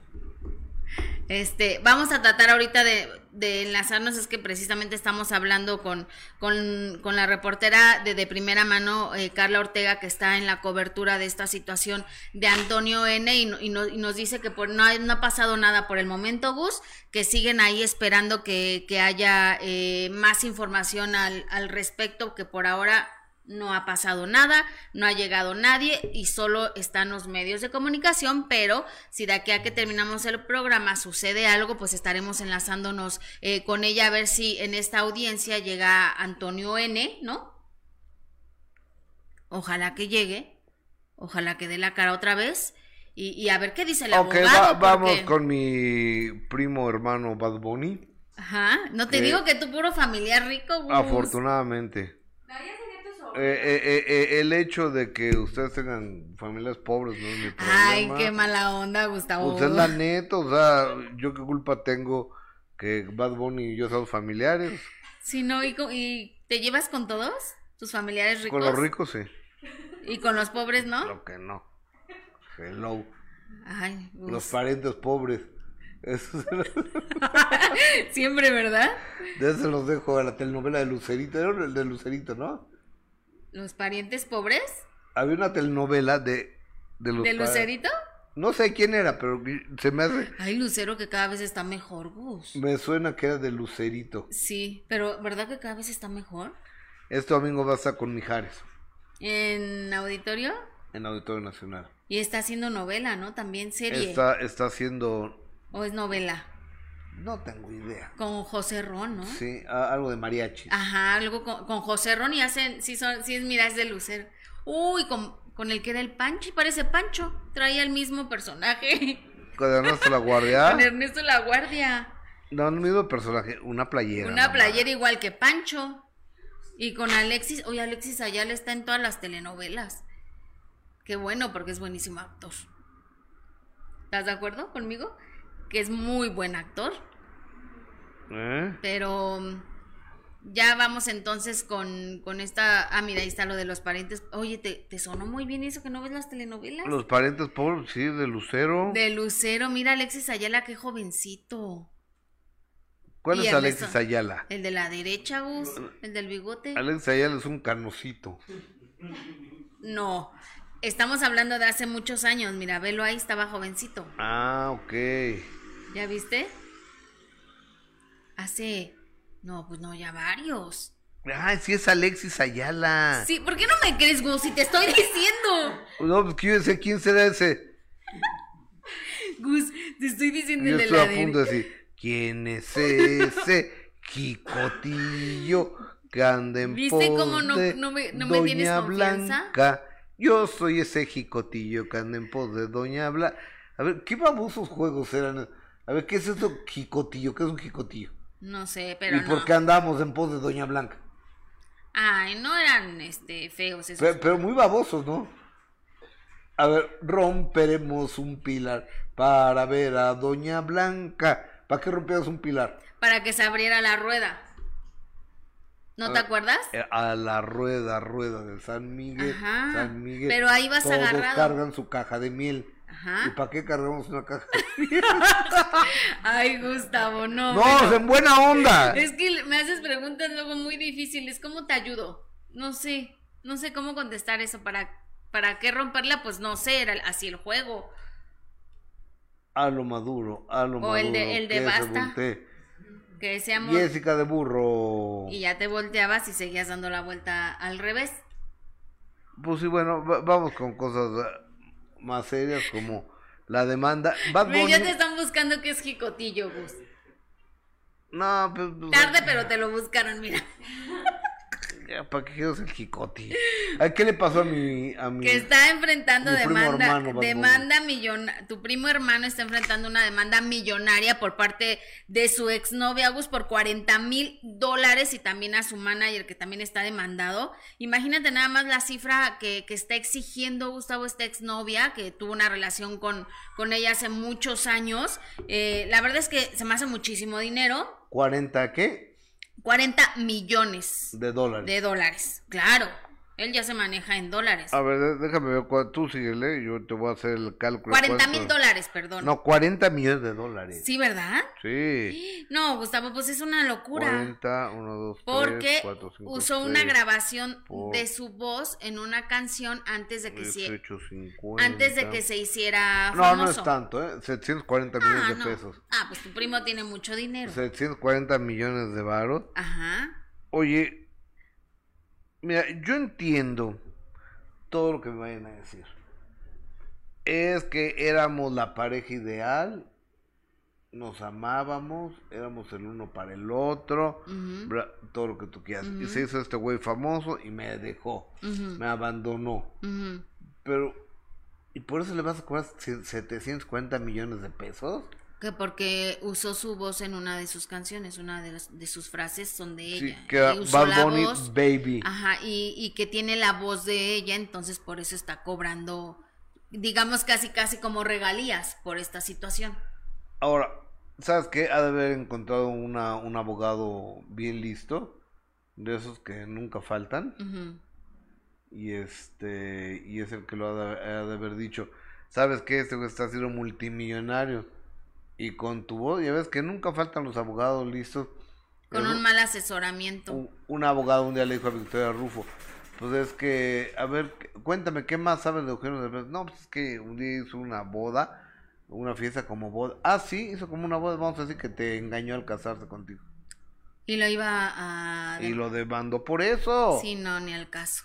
Este, vamos a tratar ahorita de, de enlazarnos, es que precisamente estamos hablando con, con, la reportera de, de primera mano, eh, Carla Ortega, que está en la cobertura de esta situación de Antonio N. Y, no- y no- y nos dice que por, no, ha, no ha pasado nada por el momento, Gus, que siguen ahí esperando que, que haya eh, más información al, al respecto, que por ahora no ha pasado nada, no ha llegado nadie y solo están los medios de comunicación, pero si de aquí a que terminamos el programa sucede algo, pues estaremos enlazándonos eh, con ella a ver si en esta audiencia llega Antonio N, ¿no? Ojalá que llegue, ojalá que dé la cara otra vez y, y a ver qué dice el Ok, abogado. va- vamos porque- con mi primo hermano Bad Bunny. Ajá, no te digo que tú puro familiar rico, Gus. Afortunadamente. Eh, eh, eh, el hecho de que ustedes tengan familias pobres no es mi problema. Ay, qué mala onda, Gustavo. Pues es la neta, o sea, yo qué culpa tengo que Bad Bunny y yo somos familiares. Sí, no, y, te llevas con todos tus familiares ricos. Con los ricos sí, Y con los pobres, ¿no? lo que no. Hello. Ay, pues, Los parientes pobres. Eso se- <laughs> siempre, ¿verdad? de eso se los dejo a la telenovela de Lucerito, era el de Lucerito, ¿no? Los parientes pobres Había una telenovela de de, los de Lucerito. No sé quién era, pero se me hace Ay, Lucero que cada vez está mejor, Gus. me suena que era de Lucerito. Sí, pero ¿verdad que cada vez está mejor? Este domingo va a estar con Mijares En auditorio en Auditorio Nacional. y está haciendo novela, ¿no? También serie. Está está haciendo ¿O es novela? No tengo idea. Con José Ron, ¿no? Sí, algo de mariachi. Ajá, algo con, con José Ron y hacen, sí, son, sí es, mira, es de Lucero. Uy, con, con el que era el Pancho, y parece Pancho, traía el mismo personaje. <laughs> Con Ernesto La Guardia. Con Ernesto La Guardia. No, el mismo personaje, una playera. Una nomás. playera igual que Pancho. Y con Alexis, oye, Alexis Ayala está en todas las telenovelas. Qué bueno, porque es buenísimo actor. ¿Estás de acuerdo conmigo? Que es muy buen actor. ¿Eh? Pero mm, ya vamos entonces con, con esta. Ah, mira, ahí está lo de los parientes. Oye, ¿te, te sonó muy bien eso que no ves las telenovelas? Los parientes pobres, sí, de Lucero. De Lucero, mira Alexis Ayala, qué jovencito. ¿Cuál Y es. Alexis Ayala? El de la derecha, Gus, el del bigote. Alexis Ayala es un canocito. No, estamos hablando de hace muchos años. Mira, velo ahí, estaba jovencito. Ah, ok. ¿Ya viste? Hace, no, pues no, ya varios. Ay, sí es Alexis Ayala. Sí, ¿por qué no me crees, Gus? Si te estoy diciendo. No, pues quiero ¿quién será ese? Gus, te estoy diciendo Yo el de la a punto de decir, ¿quién es ese anda en ¿Viste cómo no- me- no me tienes confianza? Blanca? Yo soy ese jicotillo pos de Doña Blanca. A ver, ¿qué babosos juegos eran? A ver, ¿qué es esto jicotillo? ¿Qué es un jicotillo? No sé, pero ¿Y no. por qué andamos en pos de Doña Blanca? Ay, no eran este feos esos. Pero, pero muy babosos, ¿no? A ver, romperemos un pilar para ver a Doña Blanca. ¿Para qué rompías un pilar? Para que se abriera la rueda. ¿No te acuerdas? Eh, A la rueda, rueda de San Miguel. Ajá, San Miguel. pero ahí vas Todos agarrado. cargan su caja de miel. Ajá. ¿Y para qué cargamos una caja? <laughs> Ay, Gustavo, no. No, pero- en buena onda. Es que me haces preguntas luego muy difíciles. ¿Cómo te ayudo? No sé. No sé cómo contestar eso. ¿Para, para qué romperla? Pues no sé, era así el juego. A lo maduro, a lo O maduro. el de- el de basta. Que decíamos. Jessica de burro. Y ya te volteabas y seguías dando la vuelta al revés. Pues sí, bueno, va- vamos con cosas más serias como la demanda. Bad Bunny- Ya te están buscando que es jicotillo, Gus. No, pues, pues, Tarde, pero te lo buscaron, mira. ¿Para qué ser jicotillo? Ay, ¿Qué le pasó a mi... A mi... Que está enfrentando Mi demanda, hermano, demanda millonaria. Tu primo hermano está enfrentando una demanda millonaria por parte de su exnovia Gus por 40 mil dólares y también a su manager que también está demandado. Imagínate nada más la cifra que, que está exigiendo Gustavo, esta exnovia, que tuvo una relación con, con ella hace muchos años. Eh, la verdad es que se me hace muchísimo dinero. ¿40 qué? 40 millones De dólares. de dólares. Claro, él ya se maneja en dólares. A ver, de- déjame ver, cuál- tú síguele, yo te voy a hacer el cálculo. 40 mil ¿Cuánto? dólares, perdón. No, 40 millones de dólares. Sí, ¿verdad? Sí. <gasps> No, Gustavo, pues es una locura. 40, 1, 2, 3, Porque 4, 5, usó una grabación de su voz en una canción antes de que se 18, 50. antes de que se hiciera No, famoso. no es tanto, ¿eh? 740 millones Ah, de no. pesos. Ah, pues tu primo tiene mucho dinero. 740 millones de varos. Ajá. Oye, mira, yo entiendo todo lo que me vayan a decir. Es que éramos la pareja ideal, nos amábamos, éramos el uno para el otro, todo lo que tú quieras. Y se hizo este güey famoso y me dejó, me abandonó. Pero, ¿y por eso le vas a cobrar se- 740 millones de pesos? Que porque usó su voz en una de sus canciones, una de, las- de sus frases son de Sí, ella. que Y usó Bad la Bunny voz, Baby. Ajá, y, y que tiene la voz de ella, entonces por eso está cobrando, digamos, casi, casi como regalías por esta situación. Ahora, ¿sabes qué? Ha de haber encontrado una, un abogado bien listo, de esos que nunca faltan, y este y es el que lo ha de, ha de haber dicho, ¿sabes qué? Este güey está siendo multimillonario, y con tu voz, ya ves que nunca faltan los abogados listos. Con un mal asesoramiento. un, un abogado un día le dijo a Victoria Rufo, pues es que, a ver, cuéntame, ¿qué más sabes de Eugenio Derbez? No, pues es que un día hizo una boda, una fiesta como boda. Ah, sí, hizo como una boda, vamos a decir que te engañó al casarse contigo. Y lo iba a... Y lo demandó por eso. Sí, no, ni al caso.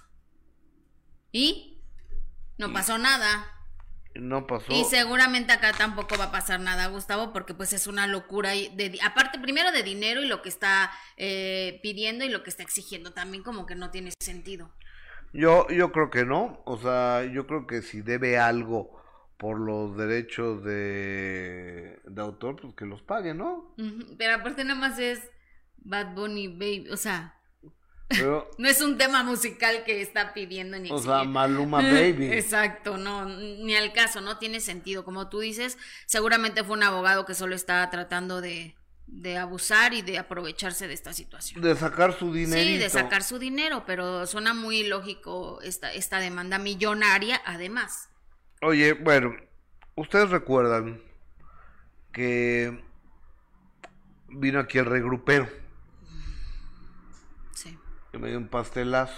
¿Y? No pasó nada. No pasó. Y seguramente acá tampoco va a pasar nada, Gustavo, porque pues es una locura. y De, aparte, primero de dinero y lo que está eh, pidiendo y lo que está exigiendo, también como que no tiene sentido. Yo, yo creo que no, o sea, yo creo que si debe algo por los derechos de, de autor, pues que los pague, ¿no? Pero aparte nada más es Bad Bunny Baby, o sea, Pero, <laughs> no es un tema musical que está pidiendo ni o sea. Maluma <laughs> Baby. Exacto, no, ni al caso, no tiene sentido. Como tú dices, seguramente fue un abogado que solo está tratando de, de abusar y de aprovecharse de esta situación. De sacar su dinero. Sí, de sacar su dinero, pero suena muy lógico esta, esta demanda millonaria, además. Oye, bueno, ustedes recuerdan que vino aquí el regrupero. Me dio un pastelazo.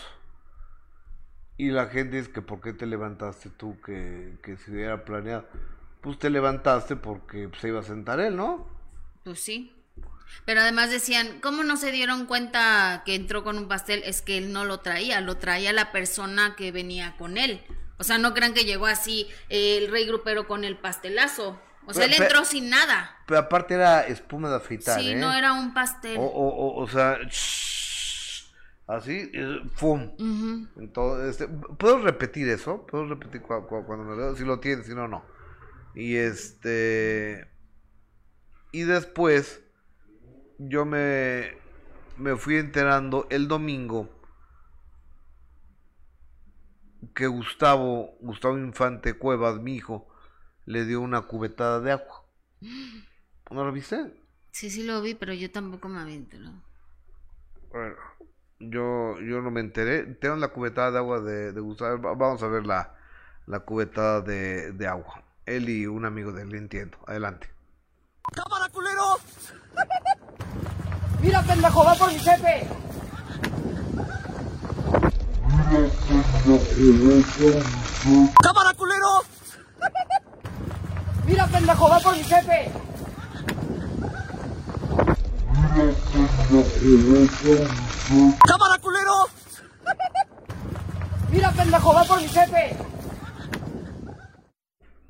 Y la gente dice que por qué te levantaste tú, que, que si hubiera planeado. Pues te levantaste porque se iba a sentar él, ¿no? Pues sí. Pero además decían, ¿cómo no se dieron cuenta que entró con un pastel? Es que él no lo traía, lo traía la persona que venía con él. O sea, no crean que llegó así eh, el rey grupero con el pastelazo. O sea, él Pero- entró sin nada. Pero aparte era espuma de afeitar, Sí, ¿eh? no era un pastel. O, o, o, o sea, shhh, así, ¡fum! Ujú. Entonces, este, ¿Puedo repetir eso? ¿Puedo repetir cua- cua- cuando me veo? Si lo tienes, si no, no. Y este. Y después, yo me, me fui enterando el domingo que Gustavo, Gustavo Infante Cuevas, mi hijo, le dio una cubetada de agua. <gasps> ¿No lo viste? Sí, sí lo vi, pero yo tampoco me había enterado. Bueno, yo, yo no me enteré. Tengo la cubetada de agua de, de Gustavo. Va- Vamos a ver la, la cubetada de, de agua. Él y un amigo de él, entiendo. Adelante. ¡Cámara, culero! <laughs> ¡Mira, pendejo, va por mi jefe! ¡Cámara, culero! <laughs> ¡Mira, pendejo, va por mi jefe! ¡Cámara, culero! <laughs> ¡Mira, pendejo, va por mi jefe!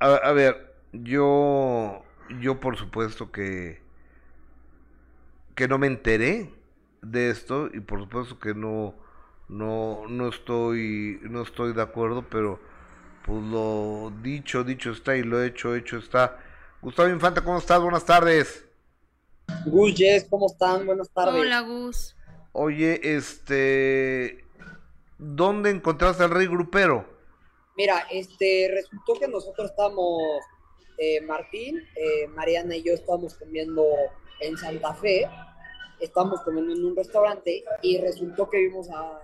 A, a ver, yo, yo por supuesto que, que no me enteré de esto y por supuesto que no, no, no estoy, no estoy de acuerdo, pero pues lo dicho, dicho está y lo hecho, hecho está. Gustavo Infante, ¿cómo estás? Buenas tardes. Gus, Jess, ¿cómo están? Buenas tardes. Hola, Gus. Oye, este, ¿dónde encontraste al rey grupero? Mira, este, resultó que nosotros estamos, eh, Martín, eh, Mariana y yo estamos comiendo en Santa Fe, estamos comiendo en un restaurante y resultó que vimos a,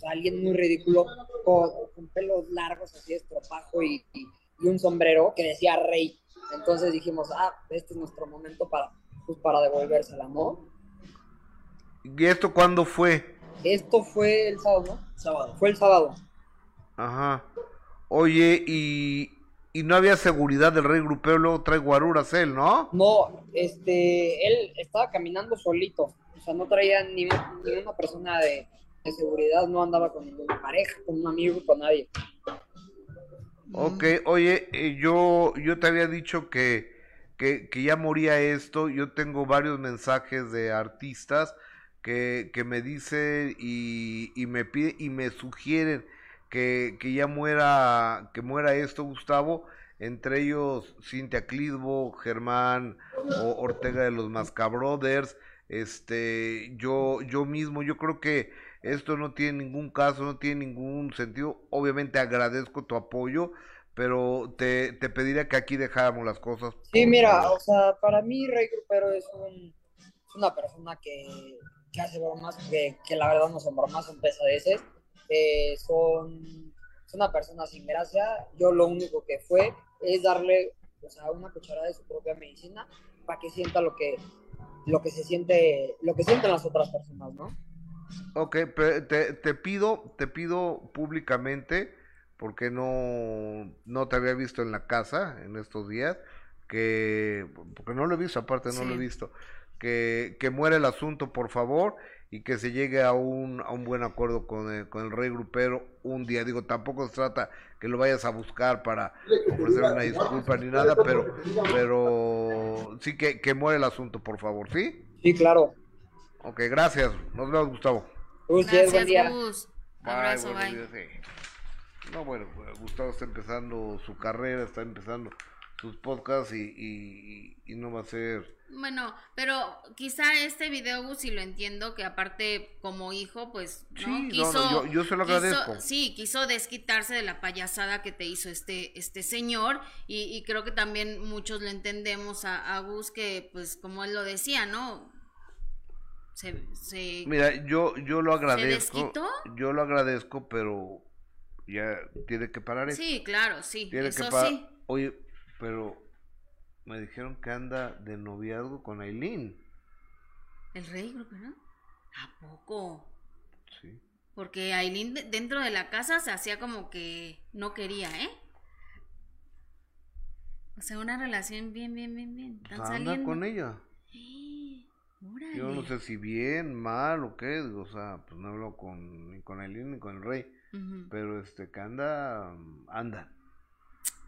sea, alguien muy ridículo con, con pelos largos, así estropajo y, y, y un sombrero que decía rey. Entonces dijimos, ah, este es nuestro momento para, pues, para devolvérsela, ¿no? ¿Y esto cuándo fue? Esto fue el sábado, ¿no? Sábado. Fue el sábado. Ajá. Oye, y, y no había seguridad del rey grupero, luego trae guaruras él, ¿no? No, este, él estaba caminando solito, o sea, no traía ni, ni una persona de, de seguridad, no andaba con ninguna pareja, con un amigo, con nadie. Ok, oye, eh, yo, yo te había dicho que, que, que ya moría esto, yo tengo varios mensajes de artistas que, que me dicen y, y me piden y me sugieren que, que ya muera, que muera esto, Gustavo, entre ellos Cintia Clitbo, Germán o Ortega de los Mascabrothers, este, yo, yo mismo, yo creo que esto no tiene ningún caso, no tiene ningún sentido. Obviamente agradezco tu apoyo, pero te, te pediría que aquí dejáramos las cosas. Sí, mira, o sea, para mí Rey Grupero es, un, es una persona que, que hace bromas, que, que la verdad no son bromas, son pesadeces, eh, son, es una persona sin gracia, yo lo único que fue es darle, o sea, una cucharada de su propia medicina para que sienta lo que, lo que se siente, lo que sienten las otras personas, ¿no? Ok, te, te pido, te pido públicamente, porque no, no te había visto en la casa en estos días, que, porque no lo he visto, aparte no lo he Sí. visto, que, que muera el asunto, por favor, y que se llegue a un, a un buen acuerdo con el, con el rey grupero un día. Digo, tampoco se trata que lo vayas a buscar para ofrecer una disculpa ni nada, pero, pero sí que, que muera el asunto, por favor, ¿sí? Sí, claro. Ok, gracias. Nos vemos, Gustavo. Buen Gracias, día. Gus. Bye, Abrazo, bye. días. No, bueno, Gustavo está empezando su carrera, está empezando sus podcasts y, y, y no va a ser... Bueno, pero quizá este video, Gus, si lo entiendo, que aparte como hijo, pues, ¿no? Sí, no, no, quiso, yo- yo se lo quiso- agradezco. sí, quiso desquitarse de la payasada que te hizo este, este señor y, y creo que también muchos le entendemos a, a Gus que, pues, como él lo decía, ¿no? Se, se- Mira, yo, yo lo agradezco. desquitó? Yo lo agradezco, pero ya tiene que parar esto. Sí, claro, sí, Tiene eso que sí. Oye, pero me dijeron que anda de noviazgo con Aileen. El rey, creo que no. ¿A poco? Sí. Porque Aileen de- dentro de la casa se hacía como que no quería, ¿eh? O sea, una relación bien, bien, bien, bien. Están anda saliendo. con ella. <gasps> Yo no sé si bien, mal o qué, o sea, pues no hablo con, ni con Aileen ni con el rey, pero este, que anda, anda.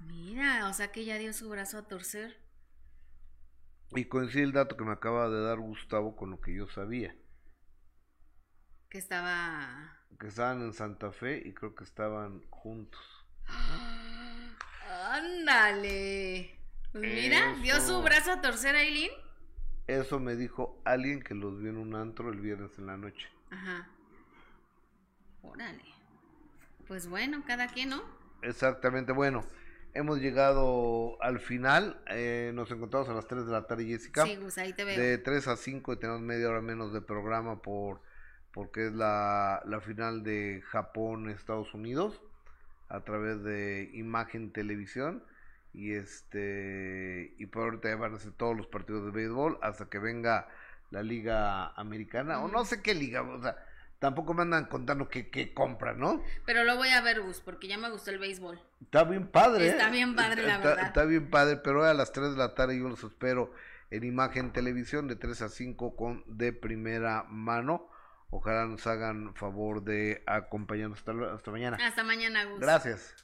Mira, o sea que ya dio su brazo a torcer. Y coincide el dato que me acaba de dar Gustavo con lo que yo sabía, Que estaba. que estaban en Santa Fe y creo que estaban juntos. <gasps> Ándale. Pues mira, dio Eso. su brazo a torcer a Aileen. Eso me dijo alguien que los vio en un antro el viernes en la noche. Ajá. Órale. Pues bueno, cada quien, ¿no? Exactamente, bueno, hemos llegado al final, eh, nos encontramos a las 3 de la tarde, Jessica. Sí, Gus, ahí te veo. De 3 a 5 y tenemos media hora menos de programa por porque es la, la final de Japón-Estados Unidos a través de Imagen Televisión y este y por ahorita ya van a ser todos los partidos de béisbol hasta que venga la liga americana o no sé qué liga, o sea, tampoco me andan contando qué, qué compran, ¿no? Pero lo voy a ver, Gus, porque ya me gustó el béisbol. Está bien padre. Está ¿eh? bien padre, la Está- verdad. Está bien padre, pero a las 3 de la tarde yo los espero en Imagen Televisión de 3 a 5 con de primera mano. Ojalá nos hagan favor de acompañarnos hasta, hasta mañana. Hasta mañana, Gus. Gracias.